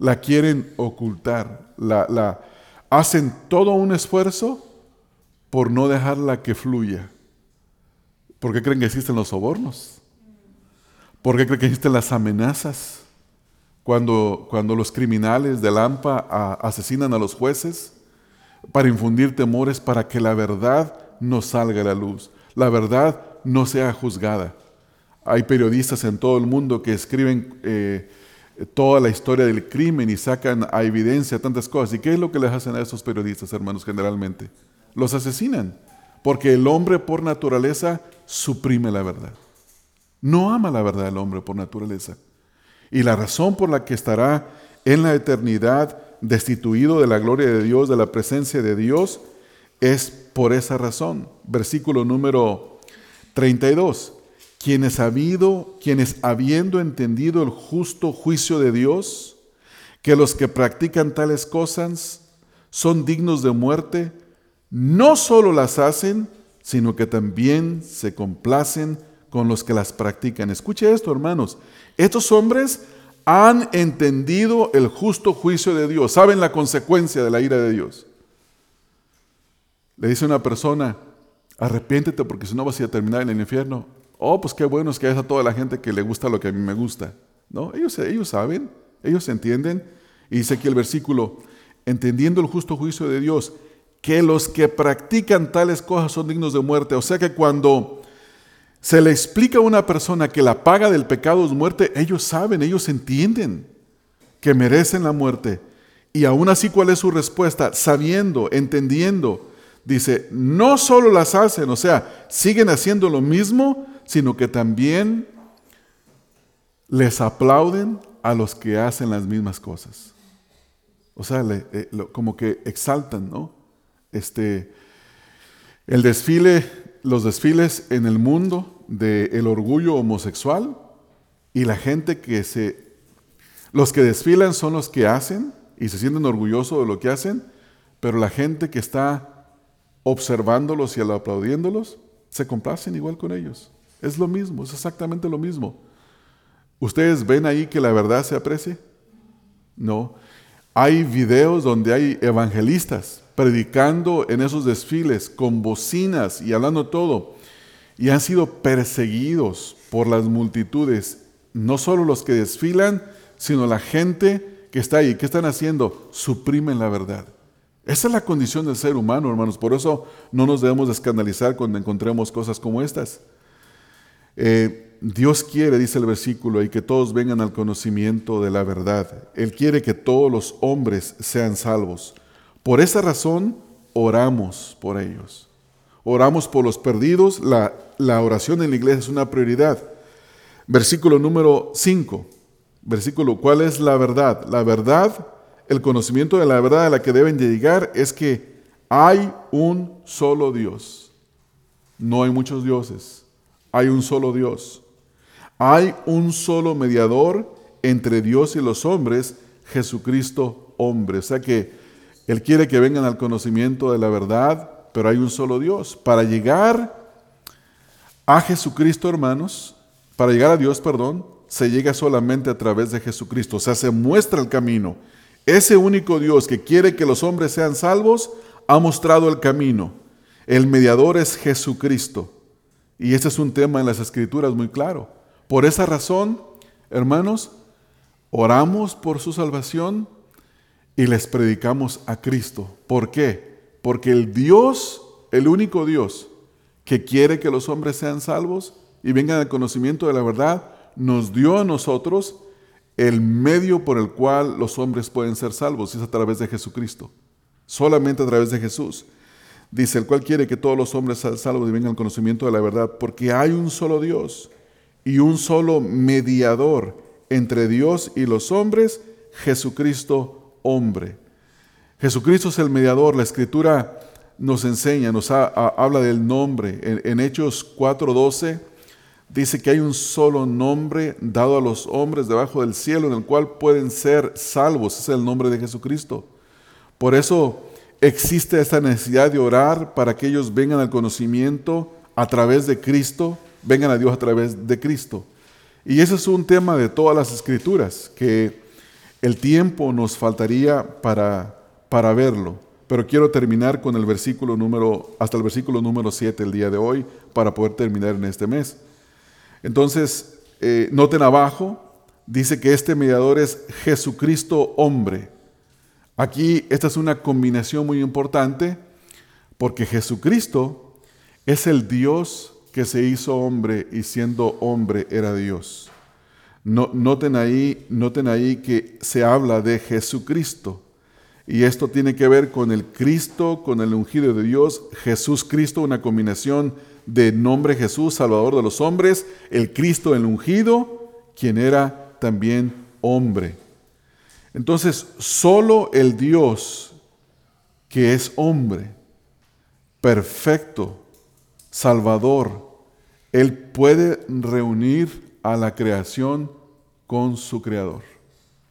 la quieren ocultar, la, la hacen todo un esfuerzo por no dejarla que fluya. ¿Por qué creen que existen los sobornos? ¿Por qué creen que existen las amenazas? Cuando, cuando los criminales de Lampa asesinan a los jueces para infundir temores para que la verdad no salga a la luz, la verdad no sea juzgada. Hay periodistas en todo el mundo que escriben eh, toda la historia del crimen y sacan a evidencia tantas cosas. ¿Y qué es lo que les hacen a esos periodistas, hermanos, generalmente? Los asesinan. Porque el hombre por naturaleza suprime la verdad. No ama la verdad el hombre por naturaleza. Y la razón por la que estará en la eternidad destituido de la gloria de Dios, de la presencia de Dios, es por esa razón. Versículo número 32. Quienes, habido, quienes habiendo entendido el justo juicio de Dios, que los que practican tales cosas son dignos de muerte, no solo las hacen, sino que también se complacen con los que las practican. Escuche esto, hermanos. Estos hombres han entendido el justo juicio de Dios, saben la consecuencia de la ira de Dios. Le dice una persona, arrepiéntete porque si no vas a, terminar en el infierno. Oh, pues qué bueno es que hay a toda la gente que le gusta lo que a mí me gusta. No, ellos, ellos saben, ellos entienden. Y dice aquí el versículo, entendiendo el justo juicio de Dios, que los que practican tales cosas son dignos de muerte. O sea que cuando se le explica a una persona que la paga del pecado es muerte, ellos saben, ellos entienden que merecen la muerte. Y aún así, ¿cuál es su respuesta? Sabiendo, entendiendo. Dice, no solo las hacen, o sea, siguen haciendo lo mismo, sino que también les aplauden a los que hacen las mismas cosas. O sea, eh, como que exaltan, ¿no? Este, el desfile, los desfiles en el mundo del orgullo homosexual y la gente que se... Los que desfilan son los que hacen y se sienten orgullosos de lo que hacen, pero la gente que está observándolos y aplaudiéndolos, se complacen igual con ellos. Es lo mismo, es exactamente lo mismo. ¿Ustedes ven ahí que la verdad se aprecie? No. Hay videos donde hay evangelistas predicando en esos desfiles con bocinas y hablando todo. Y han sido perseguidos por las multitudes, no solo los que desfilan, sino la gente que está ahí. ¿Qué están haciendo? Suprimen la verdad. Esa es la condición del ser humano, hermanos. Por eso no nos debemos escandalizar cuando encontremos cosas como estas. Eh, Dios quiere, dice el versículo, y que todos vengan al conocimiento de la verdad. Él quiere que todos los hombres sean salvos. Por esa razón, oramos por ellos. Oramos por los perdidos. La, la oración en la iglesia es una prioridad. Versículo número 5. Versículo, ¿cuál es la verdad? La verdad, el conocimiento de la verdad a la que deben llegar es que hay un solo Dios. No hay muchos dioses. Hay un solo Dios. Hay un solo mediador entre Dios y los hombres, Jesucristo hombre. O sea que Él quiere que vengan al conocimiento de la verdad, pero hay un solo Dios. Para llegar a Jesucristo, hermanos, para llegar a Dios, perdón, se llega solamente a través de Jesucristo. O sea, se muestra el camino. Ese único Dios que quiere que los hombres sean salvos, ha mostrado el camino. El mediador es Jesucristo. Y este es un tema en las escrituras muy claro. Por esa razón, hermanos, oramos por su salvación y les predicamos a Cristo. ¿Por qué? Porque el Dios, el único Dios que quiere que los hombres sean salvos y vengan al conocimiento de la verdad, nos dio a nosotros el medio por el cual los hombres pueden ser salvos, es a través de Jesucristo. Solamente a través de Jesús. Dice, el cual quiere que todos los hombres sean salvos y vengan al conocimiento de la verdad, porque hay un solo Dios y un solo mediador entre Dios y los hombres, Jesucristo hombre. Jesucristo es el mediador, la escritura nos enseña, nos habla del nombre. En, en Hechos 4:12 dice que hay un solo nombre dado a los hombres debajo del cielo en el cual pueden ser salvos, es el nombre de Jesucristo. Por eso existe esta necesidad de orar para que ellos vengan al conocimiento a través de Cristo vengan a Dios a través de Cristo. Y ese es un tema de todas las escrituras, que el tiempo nos faltaría para, para verlo. Pero quiero terminar con el versículo número, hasta el versículo número 7 el día de hoy, para poder terminar en este mes. Entonces, eh, noten abajo, dice que este mediador es Jesucristo hombre. Aquí esta es una combinación muy importante, porque Jesucristo es el Dios que se hizo hombre y siendo hombre era Dios. No, noten, ahí, noten ahí que se habla de Jesucristo. Y esto tiene que ver con el Cristo, con el ungido de Dios, Jesús Cristo, una combinación de nombre Jesús, Salvador de los hombres, el Cristo el ungido, quien era también hombre. Entonces, solo el Dios que es hombre, perfecto, Salvador, Él puede reunir a la creación con su Creador.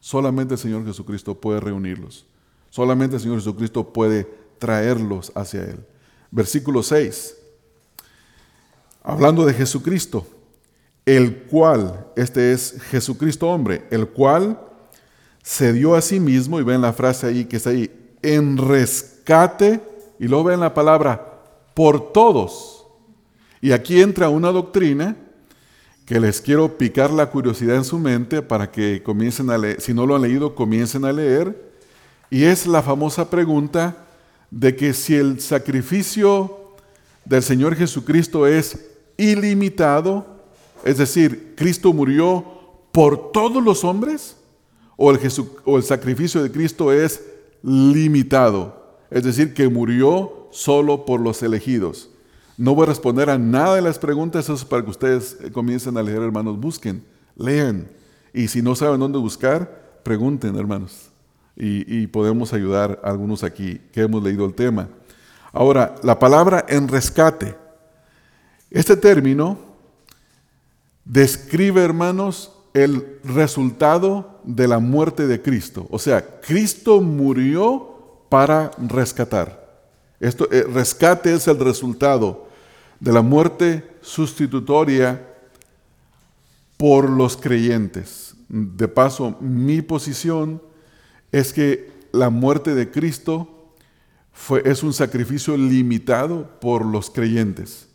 Solamente el Señor Jesucristo puede reunirlos. Solamente el Señor Jesucristo puede traerlos hacia Él. Versículo 6. Hablando de Jesucristo, el cual, este es Jesucristo hombre, el cual se dio a sí mismo, y ven la frase ahí que está ahí, en rescate, y luego ven la palabra, por todos y aquí entra una doctrina que les quiero picar la curiosidad en su mente para que comiencen a leer, si no lo han leído, comiencen a leer. Y es la famosa pregunta de que si el sacrificio del Señor Jesucristo es ilimitado, es decir, Cristo murió por todos los hombres, o el, o el sacrificio de Cristo es limitado, es decir, que murió solo por los elegidos. No voy a responder a nada de las preguntas, eso es para que ustedes eh, comiencen a leer, hermanos. Busquen, lean. Y si no saben dónde buscar, pregunten, hermanos. Y, podemos ayudar a algunos aquí que hemos leído el tema. Ahora, la palabra en rescate. Este término describe, hermanos, el resultado de la muerte de Cristo. O sea, Cristo murió para rescatar. Esto, eh, rescate es el resultado de la muerte sustitutoria por los creyentes. De paso, mi posición es que la muerte de Cristo fue, es un sacrificio limitado por los creyentes.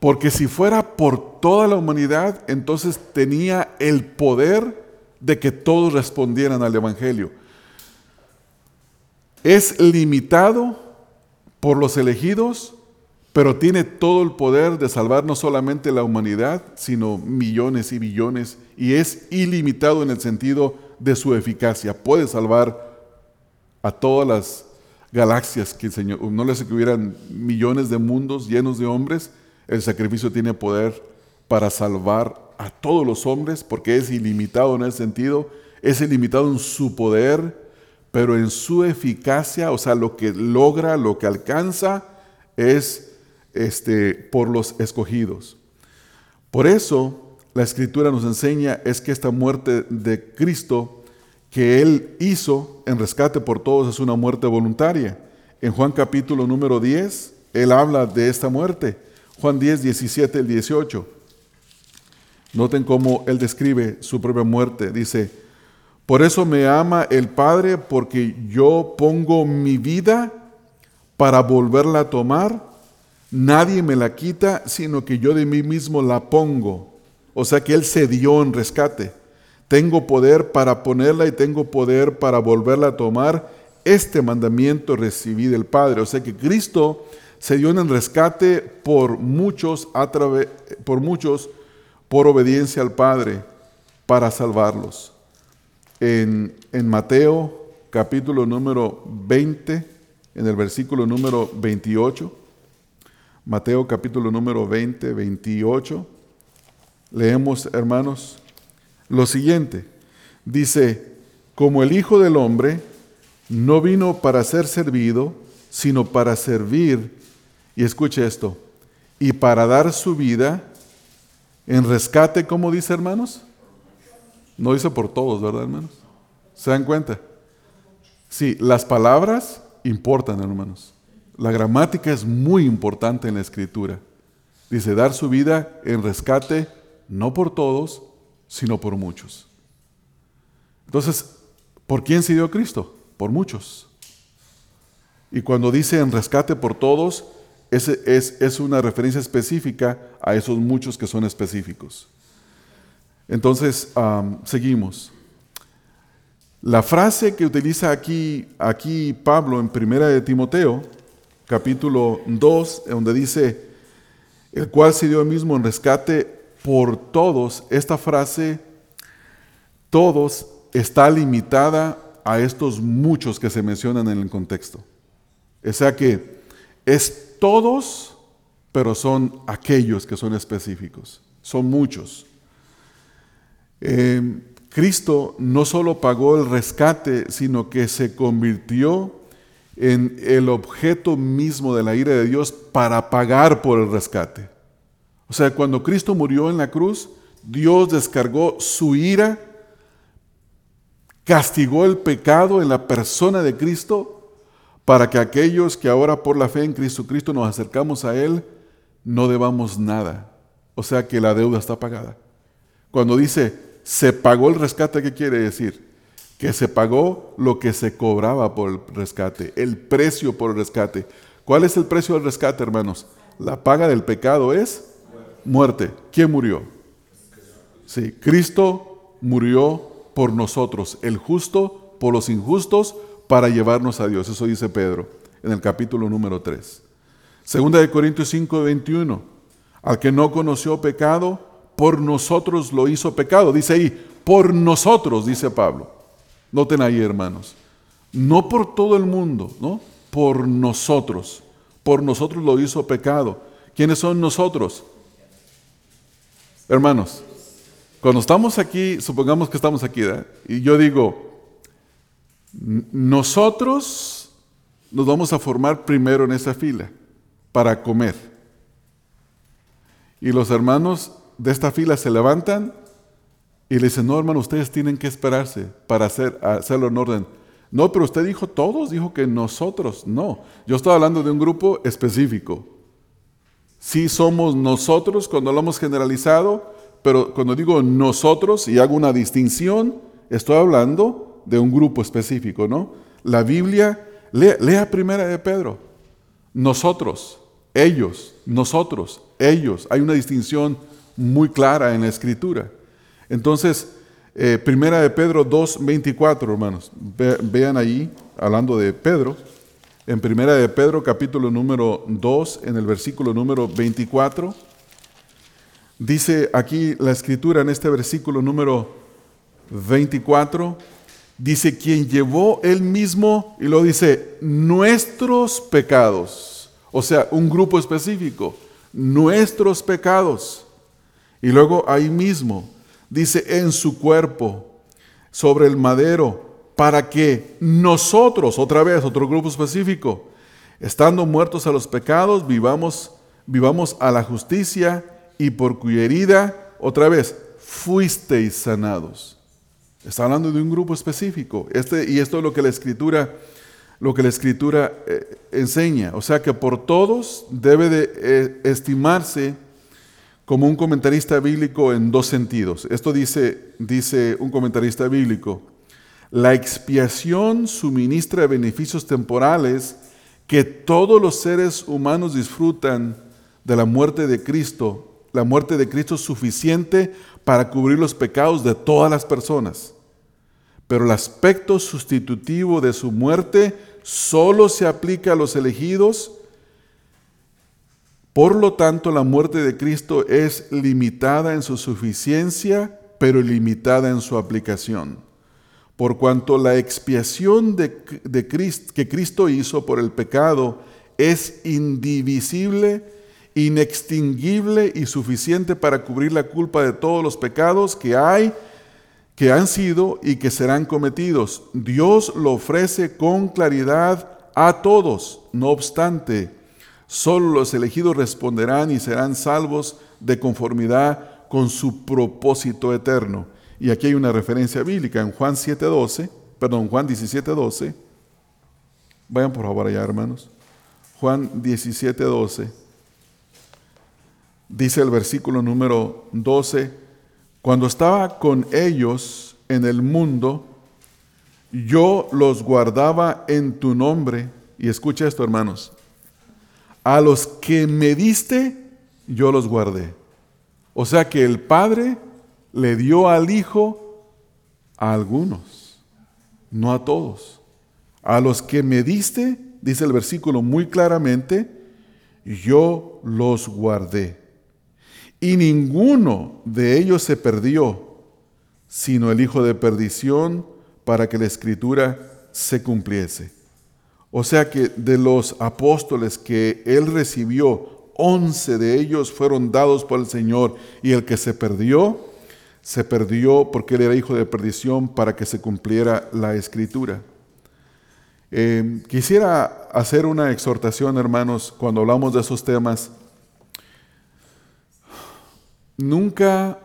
Porque si fuera por toda la humanidad, entonces tenía el poder de que todos respondieran al Evangelio. Es limitado por los elegidos, pero tiene todo el poder de salvar no solamente la humanidad, sino millones y billones, y es ilimitado en el sentido de su eficacia. Puede salvar a todas las galaxias que el Señor, no les que millones de mundos llenos de hombres, el sacrificio tiene poder para salvar a todos los hombres, porque es ilimitado en ese sentido, es ilimitado en su poder, pero en su eficacia, o sea, lo que logra, lo que alcanza, es este, por los escogidos. Por eso, la escritura nos enseña es que esta muerte de Cristo que Él hizo en rescate por todos es una muerte voluntaria. En Juan capítulo número 10, Él habla de esta muerte. Juan 10, 17 el 18. Noten cómo Él describe su propia muerte. Dice, por eso me ama el Padre, porque yo pongo mi vida para volverla a tomar. Nadie me la quita, sino que yo de mí mismo la pongo. O sea que Él se dio en rescate. Tengo poder para ponerla y tengo poder para volverla a tomar. Este mandamiento recibí del Padre. O sea que Cristo se dio en rescate por muchos, a por muchos, por obediencia al Padre, para salvarlos. En, en Mateo capítulo número 20, en el versículo número 28, Mateo capítulo número 20, 28, leemos, hermanos, lo siguiente. Dice, como el Hijo del Hombre no vino para ser servido, sino para servir y escuche esto, y para dar su vida en rescate, ¿cómo dice hermanos? No dice por todos, ¿verdad hermanos? ¿Se dan cuenta? Sí, las palabras importan, hermanos. La gramática es muy importante en la escritura. Dice, dar su vida en rescate, no por todos, sino por muchos. Entonces, ¿por quién se dio Cristo? Por muchos. Y cuando dice en rescate por todos, es, es, una referencia específica a esos muchos que son específicos. Entonces, seguimos. La frase que utiliza aquí, aquí Pablo en Primera de Timoteo, capítulo 2, donde dice, el cual se dio mismo en rescate por todos, esta frase, todos, está limitada a estos muchos que se mencionan en el contexto. O sea que es todos, pero son aquellos que son específicos. Son muchos. Eh, Cristo no solo pagó el rescate, sino que se convirtió en el objeto mismo de la ira de Dios para pagar por el rescate. O sea, cuando Cristo murió en la cruz, Dios descargó su ira, castigó el pecado en la persona de Cristo para que aquellos que ahora por la fe en Cristo Cristo nos acercamos a Él, no debamos nada. O sea que la deuda está pagada. Cuando dice, se pagó el rescate, ¿qué quiere decir? Que se pagó lo que se cobraba por el rescate, el precio por el rescate. ¿Cuál es el precio del rescate, hermanos? La paga del pecado es muerte. ¿Quién murió? Sí, Cristo murió por nosotros, el justo por los injustos, para llevarnos a Dios. Eso dice Pedro en el capítulo número 3. Segunda de Corintios 5, 21. Al que no conoció pecado, por nosotros lo hizo pecado. Dice ahí, por nosotros, dice Pablo. Noten ahí, hermanos. No por todo el mundo, ¿no? Por nosotros. Por nosotros lo hizo pecado. ¿Quiénes son nosotros? Hermanos, cuando estamos aquí, supongamos que estamos aquí, ¿verdad? Y yo digo, nosotros nos vamos a formar primero en esa fila para comer. Y los hermanos de esta fila se levantan y le dicen, no hermano, ustedes tienen que esperarse para hacer, hacerlo en orden. No, pero usted dijo todos, dijo que nosotros. No, yo estoy hablando de un grupo específico. Sí somos nosotros cuando lo hemos generalizado, pero cuando digo nosotros y hago una distinción, estoy hablando de un grupo específico, ¿no? La Biblia, lea, primera de Pedro. Nosotros, ellos, nosotros, ellos. Hay una distinción muy clara en la escritura. Entonces, eh, primera de Pedro 2, 24, hermanos. vean ahí, hablando de Pedro. En primera de Pedro, capítulo número 2, en el versículo número 24. Dice aquí la escritura en este versículo número 24. Dice, quien llevó él mismo, y lo dice, nuestros pecados. O sea, un grupo específico. Nuestros pecados. Y luego ahí mismo dice, en su cuerpo, sobre el madero, para que nosotros, otra vez, otro grupo específico, estando muertos a los pecados, vivamos, vivamos a la justicia y por cuya herida, otra vez, fuisteis sanados. Está hablando de un grupo específico. Este, y esto es lo que la escritura, lo que la escritura eh, enseña. O sea que por todos debe de eh, estimarse como un comentarista bíblico en dos sentidos. Esto dice, dice un comentarista bíblico. La expiación suministra beneficios temporales que todos los seres humanos disfrutan de la muerte de Cristo. La muerte de Cristo es suficiente para cubrir los pecados de todas las personas. Pero el aspecto sustitutivo de su muerte solo se aplica a los elegidos por lo tanto, la muerte de Cristo es limitada en su suficiencia, pero limitada en su aplicación. Por cuanto la expiación que Cristo hizo por el pecado es indivisible, inextinguible y suficiente para cubrir la culpa de todos los pecados que hay, que han sido y que serán cometidos. Dios lo ofrece con claridad a todos. No obstante, Solo los elegidos responderán y serán salvos de conformidad con su propósito eterno. Y aquí hay una referencia bíblica en Juan 7:12, perdón, Juan 17:12. Vayan por favor allá, hermanos. Juan 17:12. Dice el versículo número 12, cuando estaba con ellos en el mundo, yo los guardaba en tu nombre. Y escucha esto, hermanos a los que me diste, yo los guardé. O sea que el Padre le dio al Hijo a algunos, no a todos. A los que me diste, dice el versículo muy claramente, yo los guardé. Y ninguno de ellos se perdió, sino el hijo de perdición, para que la escritura se cumpliese. O sea que de los apóstoles que él recibió, once de ellos fueron dados por el Señor y el que se perdió, se perdió porque él era hijo de perdición para que se cumpliera la escritura. Eh, quisiera hacer una exhortación, hermanos, cuando hablamos de esos temas. Nunca,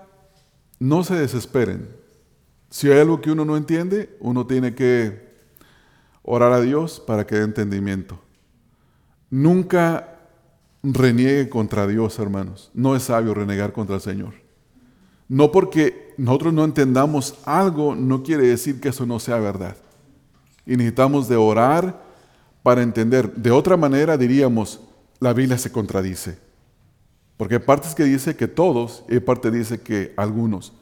no se desesperen. Si hay algo que uno no entiende, uno tiene que orar a Dios para que dé entendimiento. Nunca reniegue contra Dios, hermanos. No es sabio renegar contra el Señor. No porque nosotros no entendamos algo, no quiere decir que eso no sea verdad. Y necesitamos de orar para entender. De otra manera diríamos, la Biblia se contradice. Porque hay partes que dice que todos y hay partes que dice que algunos.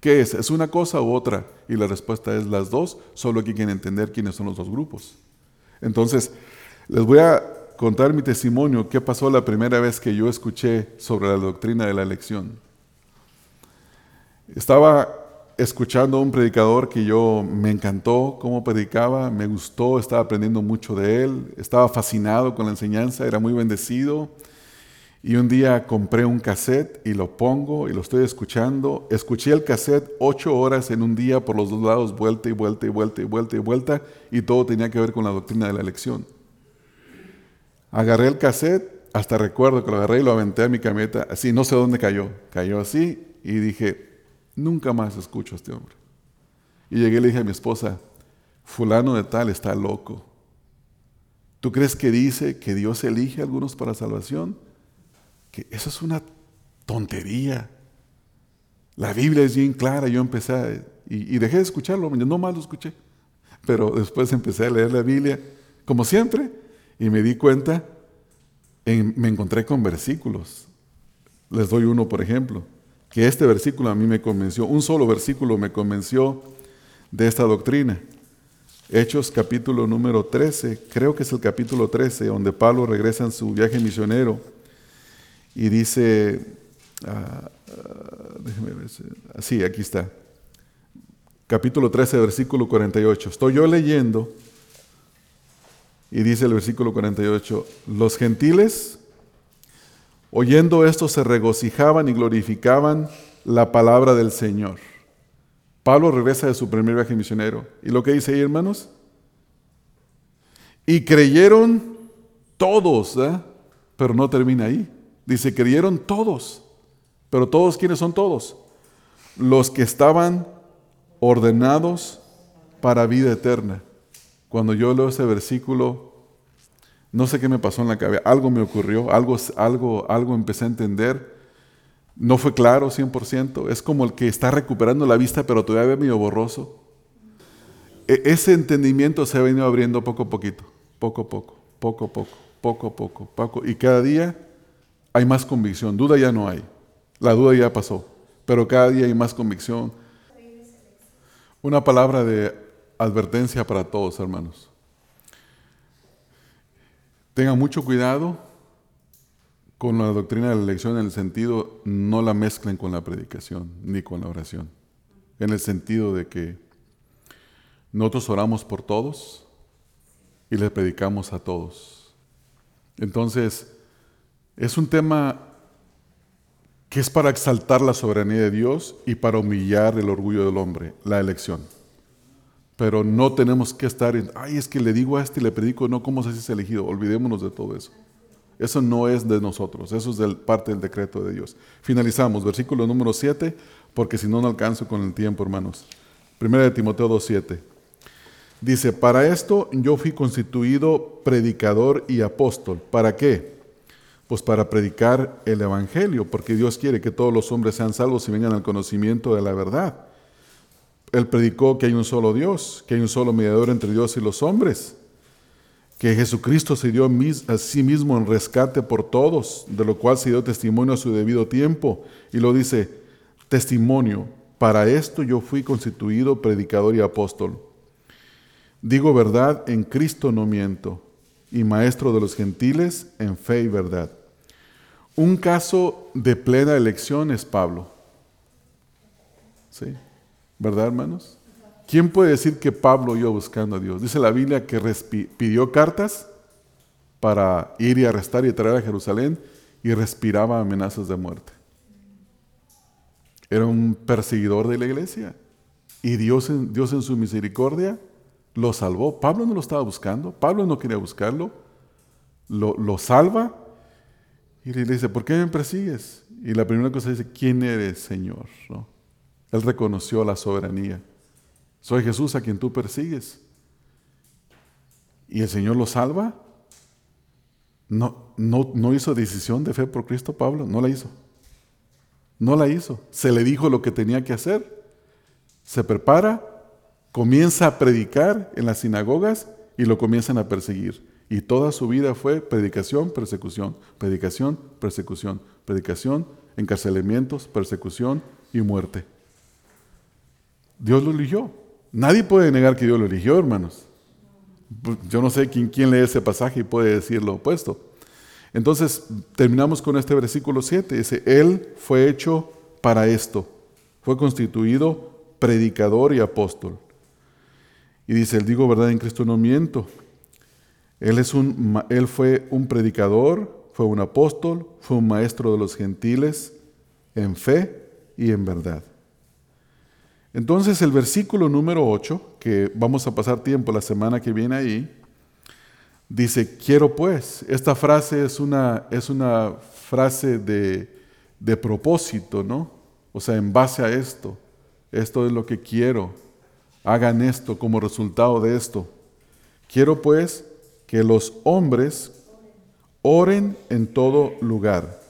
¿Qué es? ¿Es una cosa u otra? Y la respuesta es las dos, solo que que entender quiénes son los dos grupos. Entonces, les voy a contar mi testimonio, qué pasó la primera vez que yo escuché sobre la doctrina de la elección. Estaba escuchando a un predicador que yo me encantó cómo predicaba, me gustó, estaba aprendiendo mucho de él, estaba fascinado con la enseñanza, era muy bendecido y un día compré un cassette y lo pongo y lo estoy escuchando. Escuché el cassette ocho horas en un día por los dos lados, vuelta y vuelta y vuelta y vuelta y vuelta, y todo tenía que ver con la doctrina de la elección. Agarré el cassette, hasta recuerdo que lo agarré y lo aventé a mi camioneta, así, no sé dónde cayó. Cayó así y dije, nunca más escucho a este hombre. Y llegué y le dije a mi esposa, fulano de tal está loco. ¿Tú crees que dice que Dios elige a algunos para salvación? Que eso es una tontería. La Biblia es bien clara. Yo empecé y, dejé de escucharlo, no más lo escuché. Pero después empecé a leer la Biblia, como siempre, y me di cuenta, me encontré con versículos. Les doy uno, por ejemplo, que este versículo a mí me convenció, un solo versículo me convenció de esta doctrina. Hechos capítulo número 13, creo que es el capítulo 13, donde Pablo regresa en su viaje misionero y dice, uh, déjeme ver, sí, aquí está, capítulo 13, versículo 48. Estoy yo leyendo y dice el versículo 48, los gentiles, oyendo esto, se regocijaban y glorificaban la palabra del Señor. Pablo regresa de su primer viaje misionero. ¿Y lo que dice ahí, hermanos? Y creyeron todos, pero no termina ahí. Dice, creyeron todos. Pero todos, ¿quiénes son todos? Los que estaban ordenados para vida eterna. Cuando yo leo ese versículo, no sé qué me pasó en la cabeza, algo me ocurrió, algo, algo, algo empecé a entender. No fue claro 100%, es como el que está recuperando la vista pero todavía ve medio borroso. E, ese entendimiento se ha venido abriendo poco a poquito, poco a poco, poco a poco, poco a poco, poco. Y cada día hay más convicción, duda ya no hay, la duda ya pasó, pero cada día hay más convicción. Una palabra de advertencia para todos, hermanos. Tengan mucho cuidado con la doctrina de la elección en el sentido, no la mezclen con la predicación ni con la oración. En el sentido de que nosotros oramos por todos y les predicamos a todos. Entonces, es un tema que es para exaltar la soberanía de Dios y para humillar el orgullo del hombre, la elección. Pero no tenemos que estar en, ay, es que le digo a este y le predico, no, ¿cómo se es elegido? Olvidémonos de todo eso. Eso no es de nosotros, eso es parte del decreto de Dios. Finalizamos, versículo número 7, porque si no, no alcanzo con el tiempo, hermanos. Primera de Timoteo 2.7. Dice, para esto yo fui constituido predicador y apóstol. ¿Para qué? Pues para predicar el Evangelio, porque Dios quiere que todos los hombres sean salvos y vengan al conocimiento de la verdad. Él predicó que hay un solo Dios, que hay un solo mediador entre Dios y los hombres, que Jesucristo se dio a sí mismo en rescate por todos, de lo cual se dio testimonio a su debido tiempo. Y lo dice, testimonio, para esto yo fui constituido predicador y apóstol. Digo verdad, en Cristo no miento, y maestro de los gentiles en fe y verdad. Un caso de plena elección es Pablo. ¿Sí? ¿Verdad, hermanos? ¿Quién puede decir que Pablo iba buscando a Dios? Dice la Biblia que pidió cartas para ir y arrestar y traer a Jerusalén y respiraba amenazas de muerte. Era un perseguidor de la iglesia. Y Dios en, Dios en su misericordia lo salvó. Pablo no lo estaba buscando, Pablo no quería buscarlo. Lo, lo salva y le dice, ¿por qué me persigues? Y la primera cosa dice, ¿quién eres, Señor? ¿No? Él reconoció la soberanía. Soy Jesús a quien tú persigues. ¿Y el Señor lo salva? No, no, no hizo decisión de fe por Cristo Pablo, no la hizo. No la hizo. Se le dijo lo que tenía que hacer. Se prepara, comienza a predicar en las sinagogas y lo comienzan a perseguir. Y toda su vida fue predicación, persecución, predicación, persecución, predicación, encarcelamientos, persecución y muerte. Dios lo eligió. Nadie puede negar que Dios lo eligió, hermanos. Yo no sé quién, lee ese pasaje y puede decir lo opuesto. Entonces, terminamos con este versículo 7. Dice, Él fue hecho para esto. Fue constituido predicador y apóstol. Y dice, él digo verdad en Cristo no miento. Él, es un, él fue un predicador, fue un apóstol, fue un maestro de los gentiles en fe y en verdad. Entonces el versículo número 8, que vamos a pasar tiempo la semana que viene ahí, dice, quiero pues. Esta frase es una, es una frase de, de propósito, ¿no? O sea, en base a esto, esto es lo que quiero, hagan esto como resultado de esto. Quiero pues que los hombres oren en todo lugar.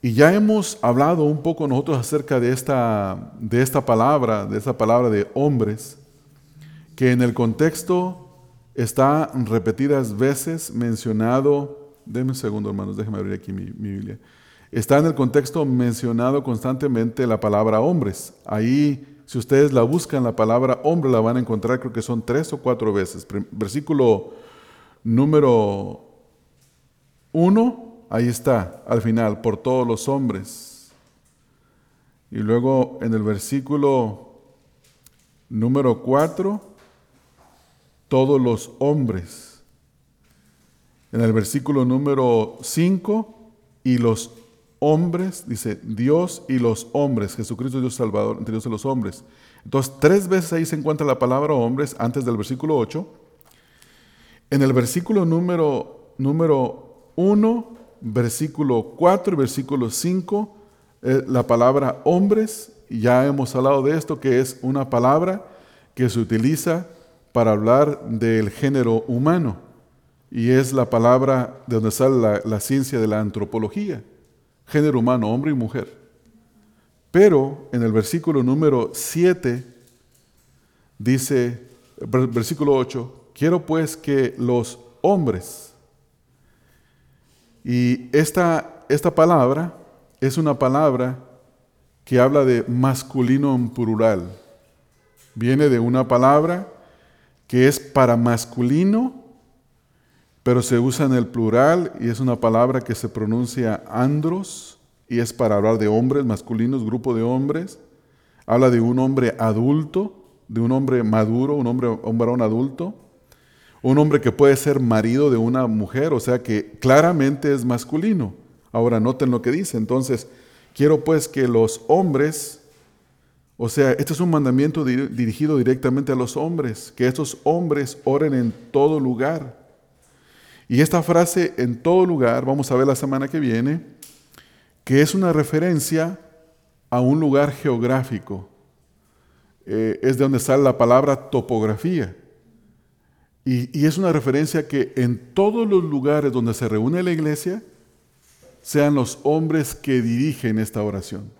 Y ya hemos hablado un poco nosotros acerca de esta, de esta palabra, de esta palabra de hombres, que en el contexto está repetidas veces mencionado, denme un segundo hermanos, déjenme abrir aquí mi, mi Biblia, está en el contexto mencionado constantemente la palabra hombres. Ahí si ustedes la buscan, la palabra hombre la van a encontrar, creo que son tres o cuatro veces. Versículo número uno, ahí está, al final, por todos los hombres. Y luego en el versículo número cuatro, todos los hombres. En el versículo número cinco, y los hombres, dice Dios y los hombres, Jesucristo Dios Salvador, entre Dios y los hombres. Entonces, tres veces ahí se encuentra la palabra hombres antes del versículo 8. En el versículo número, número 1, versículo 4 y versículo 5, eh, la palabra hombres, ya hemos hablado de esto, que es una palabra que se utiliza para hablar del género humano. Y es la palabra de donde sale la ciencia de la antropología género humano, hombre y mujer. Pero en el versículo número 7 dice, versículo 8, quiero pues que los hombres, y esta, esta palabra es una palabra que habla de masculino en plural. Viene de una palabra que es para masculino pero se usa en el plural y es una palabra que se pronuncia andros y es para hablar de hombres masculinos, grupo de hombres. Habla de un hombre adulto, de un hombre maduro, un hombre, un varón adulto, un hombre que puede ser marido de una mujer, o sea que claramente es masculino. Ahora noten lo que dice. Entonces, quiero pues que los hombres, o sea, este es un mandamiento dirigido directamente a los hombres, que estos hombres oren en todo lugar y esta frase en todo lugar, vamos a ver la semana que viene, que es una referencia a un lugar geográfico. Eh, es de donde sale la palabra topografía. Y, y, es una referencia que en todos los lugares donde se reúne la iglesia, sean los hombres que dirigen esta oración.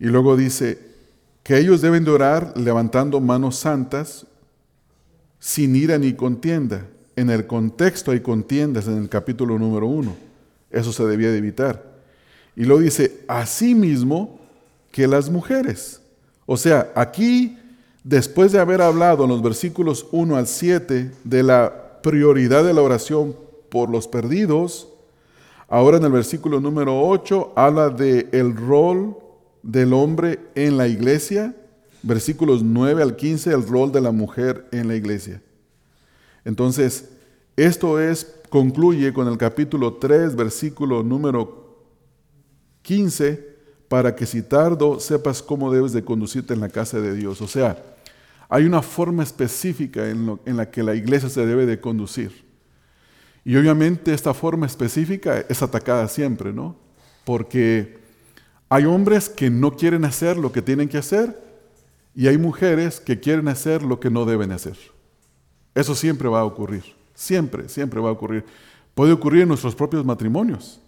Y luego dice que ellos deben de orar levantando manos santas, sin ira ni contienda en el contexto hay contiendas en el capítulo número uno. Eso se debía de evitar. Y luego dice, asimismo que las mujeres. O sea, aquí, después de haber hablado en los versículos 1 al 7 de la prioridad de la oración por los perdidos, ahora en el versículo número 8 habla de el rol del hombre en la iglesia, versículos 9 al 15, el rol de la mujer en la iglesia. Entonces, esto es, concluye con el capítulo 3, versículo número 15, para que si tardo sepas cómo debes de conducirte en la casa de Dios. O sea, hay una forma específica en, en la que la iglesia se debe de conducir. Y obviamente esta forma específica es atacada siempre, ¿no? Porque hay hombres que no quieren hacer lo que tienen que hacer y hay mujeres que quieren hacer lo que no deben hacer. Eso siempre va a ocurrir. Siempre, siempre va a ocurrir. Puede ocurrir en nuestros propios matrimonios.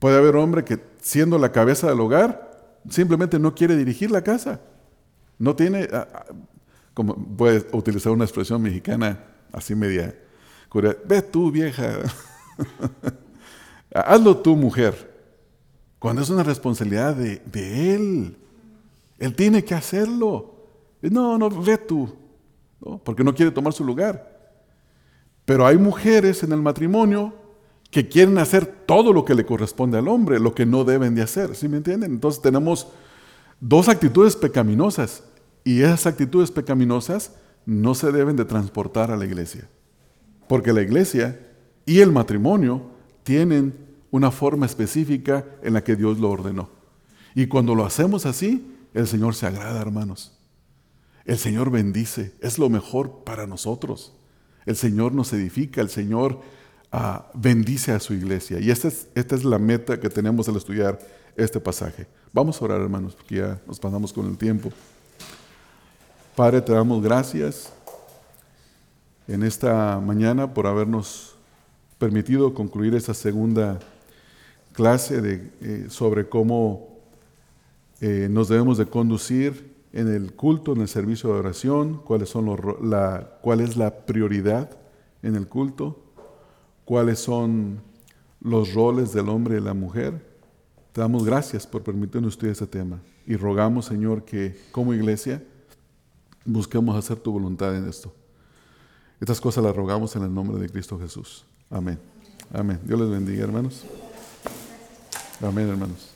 Puede haber hombre que siendo la cabeza del hogar, simplemente no quiere dirigir la casa. No tiene, como puedes utilizar una expresión mexicana así media, ve tú vieja, hazlo tú mujer, cuando es una responsabilidad de, de él. Él tiene que hacerlo. No, no, ve tú porque no quiere tomar su lugar. Pero hay mujeres en el matrimonio que quieren hacer todo lo que le corresponde al hombre, lo que no deben de hacer, ¿sí me entienden? Entonces tenemos dos actitudes pecaminosas y esas actitudes pecaminosas no se deben de transportar a la iglesia, porque la iglesia y el matrimonio tienen una forma específica en la que Dios lo ordenó. Y cuando lo hacemos así, el Señor se agrada, hermanos. El Señor bendice, es lo mejor para nosotros. El Señor nos edifica, el Señor ah, bendice a su iglesia. Y esta es, esta es la meta que tenemos al estudiar este pasaje. Vamos a orar, hermanos, porque ya nos pasamos con el tiempo. Padre, te damos gracias en esta mañana por habernos permitido concluir esta segunda clase eh, sobre cómo eh, nos debemos de conducir en el culto, en el servicio de oración, cuál es la prioridad en el culto, cuáles son los roles del hombre y la mujer. Te damos gracias por permitirnos estudiar este tema y rogamos, Señor, que como iglesia busquemos hacer tu voluntad en esto. Estas cosas las rogamos en el nombre de Cristo Jesús. Amén. Amén. Dios les bendiga, hermanos. Amén, hermanos.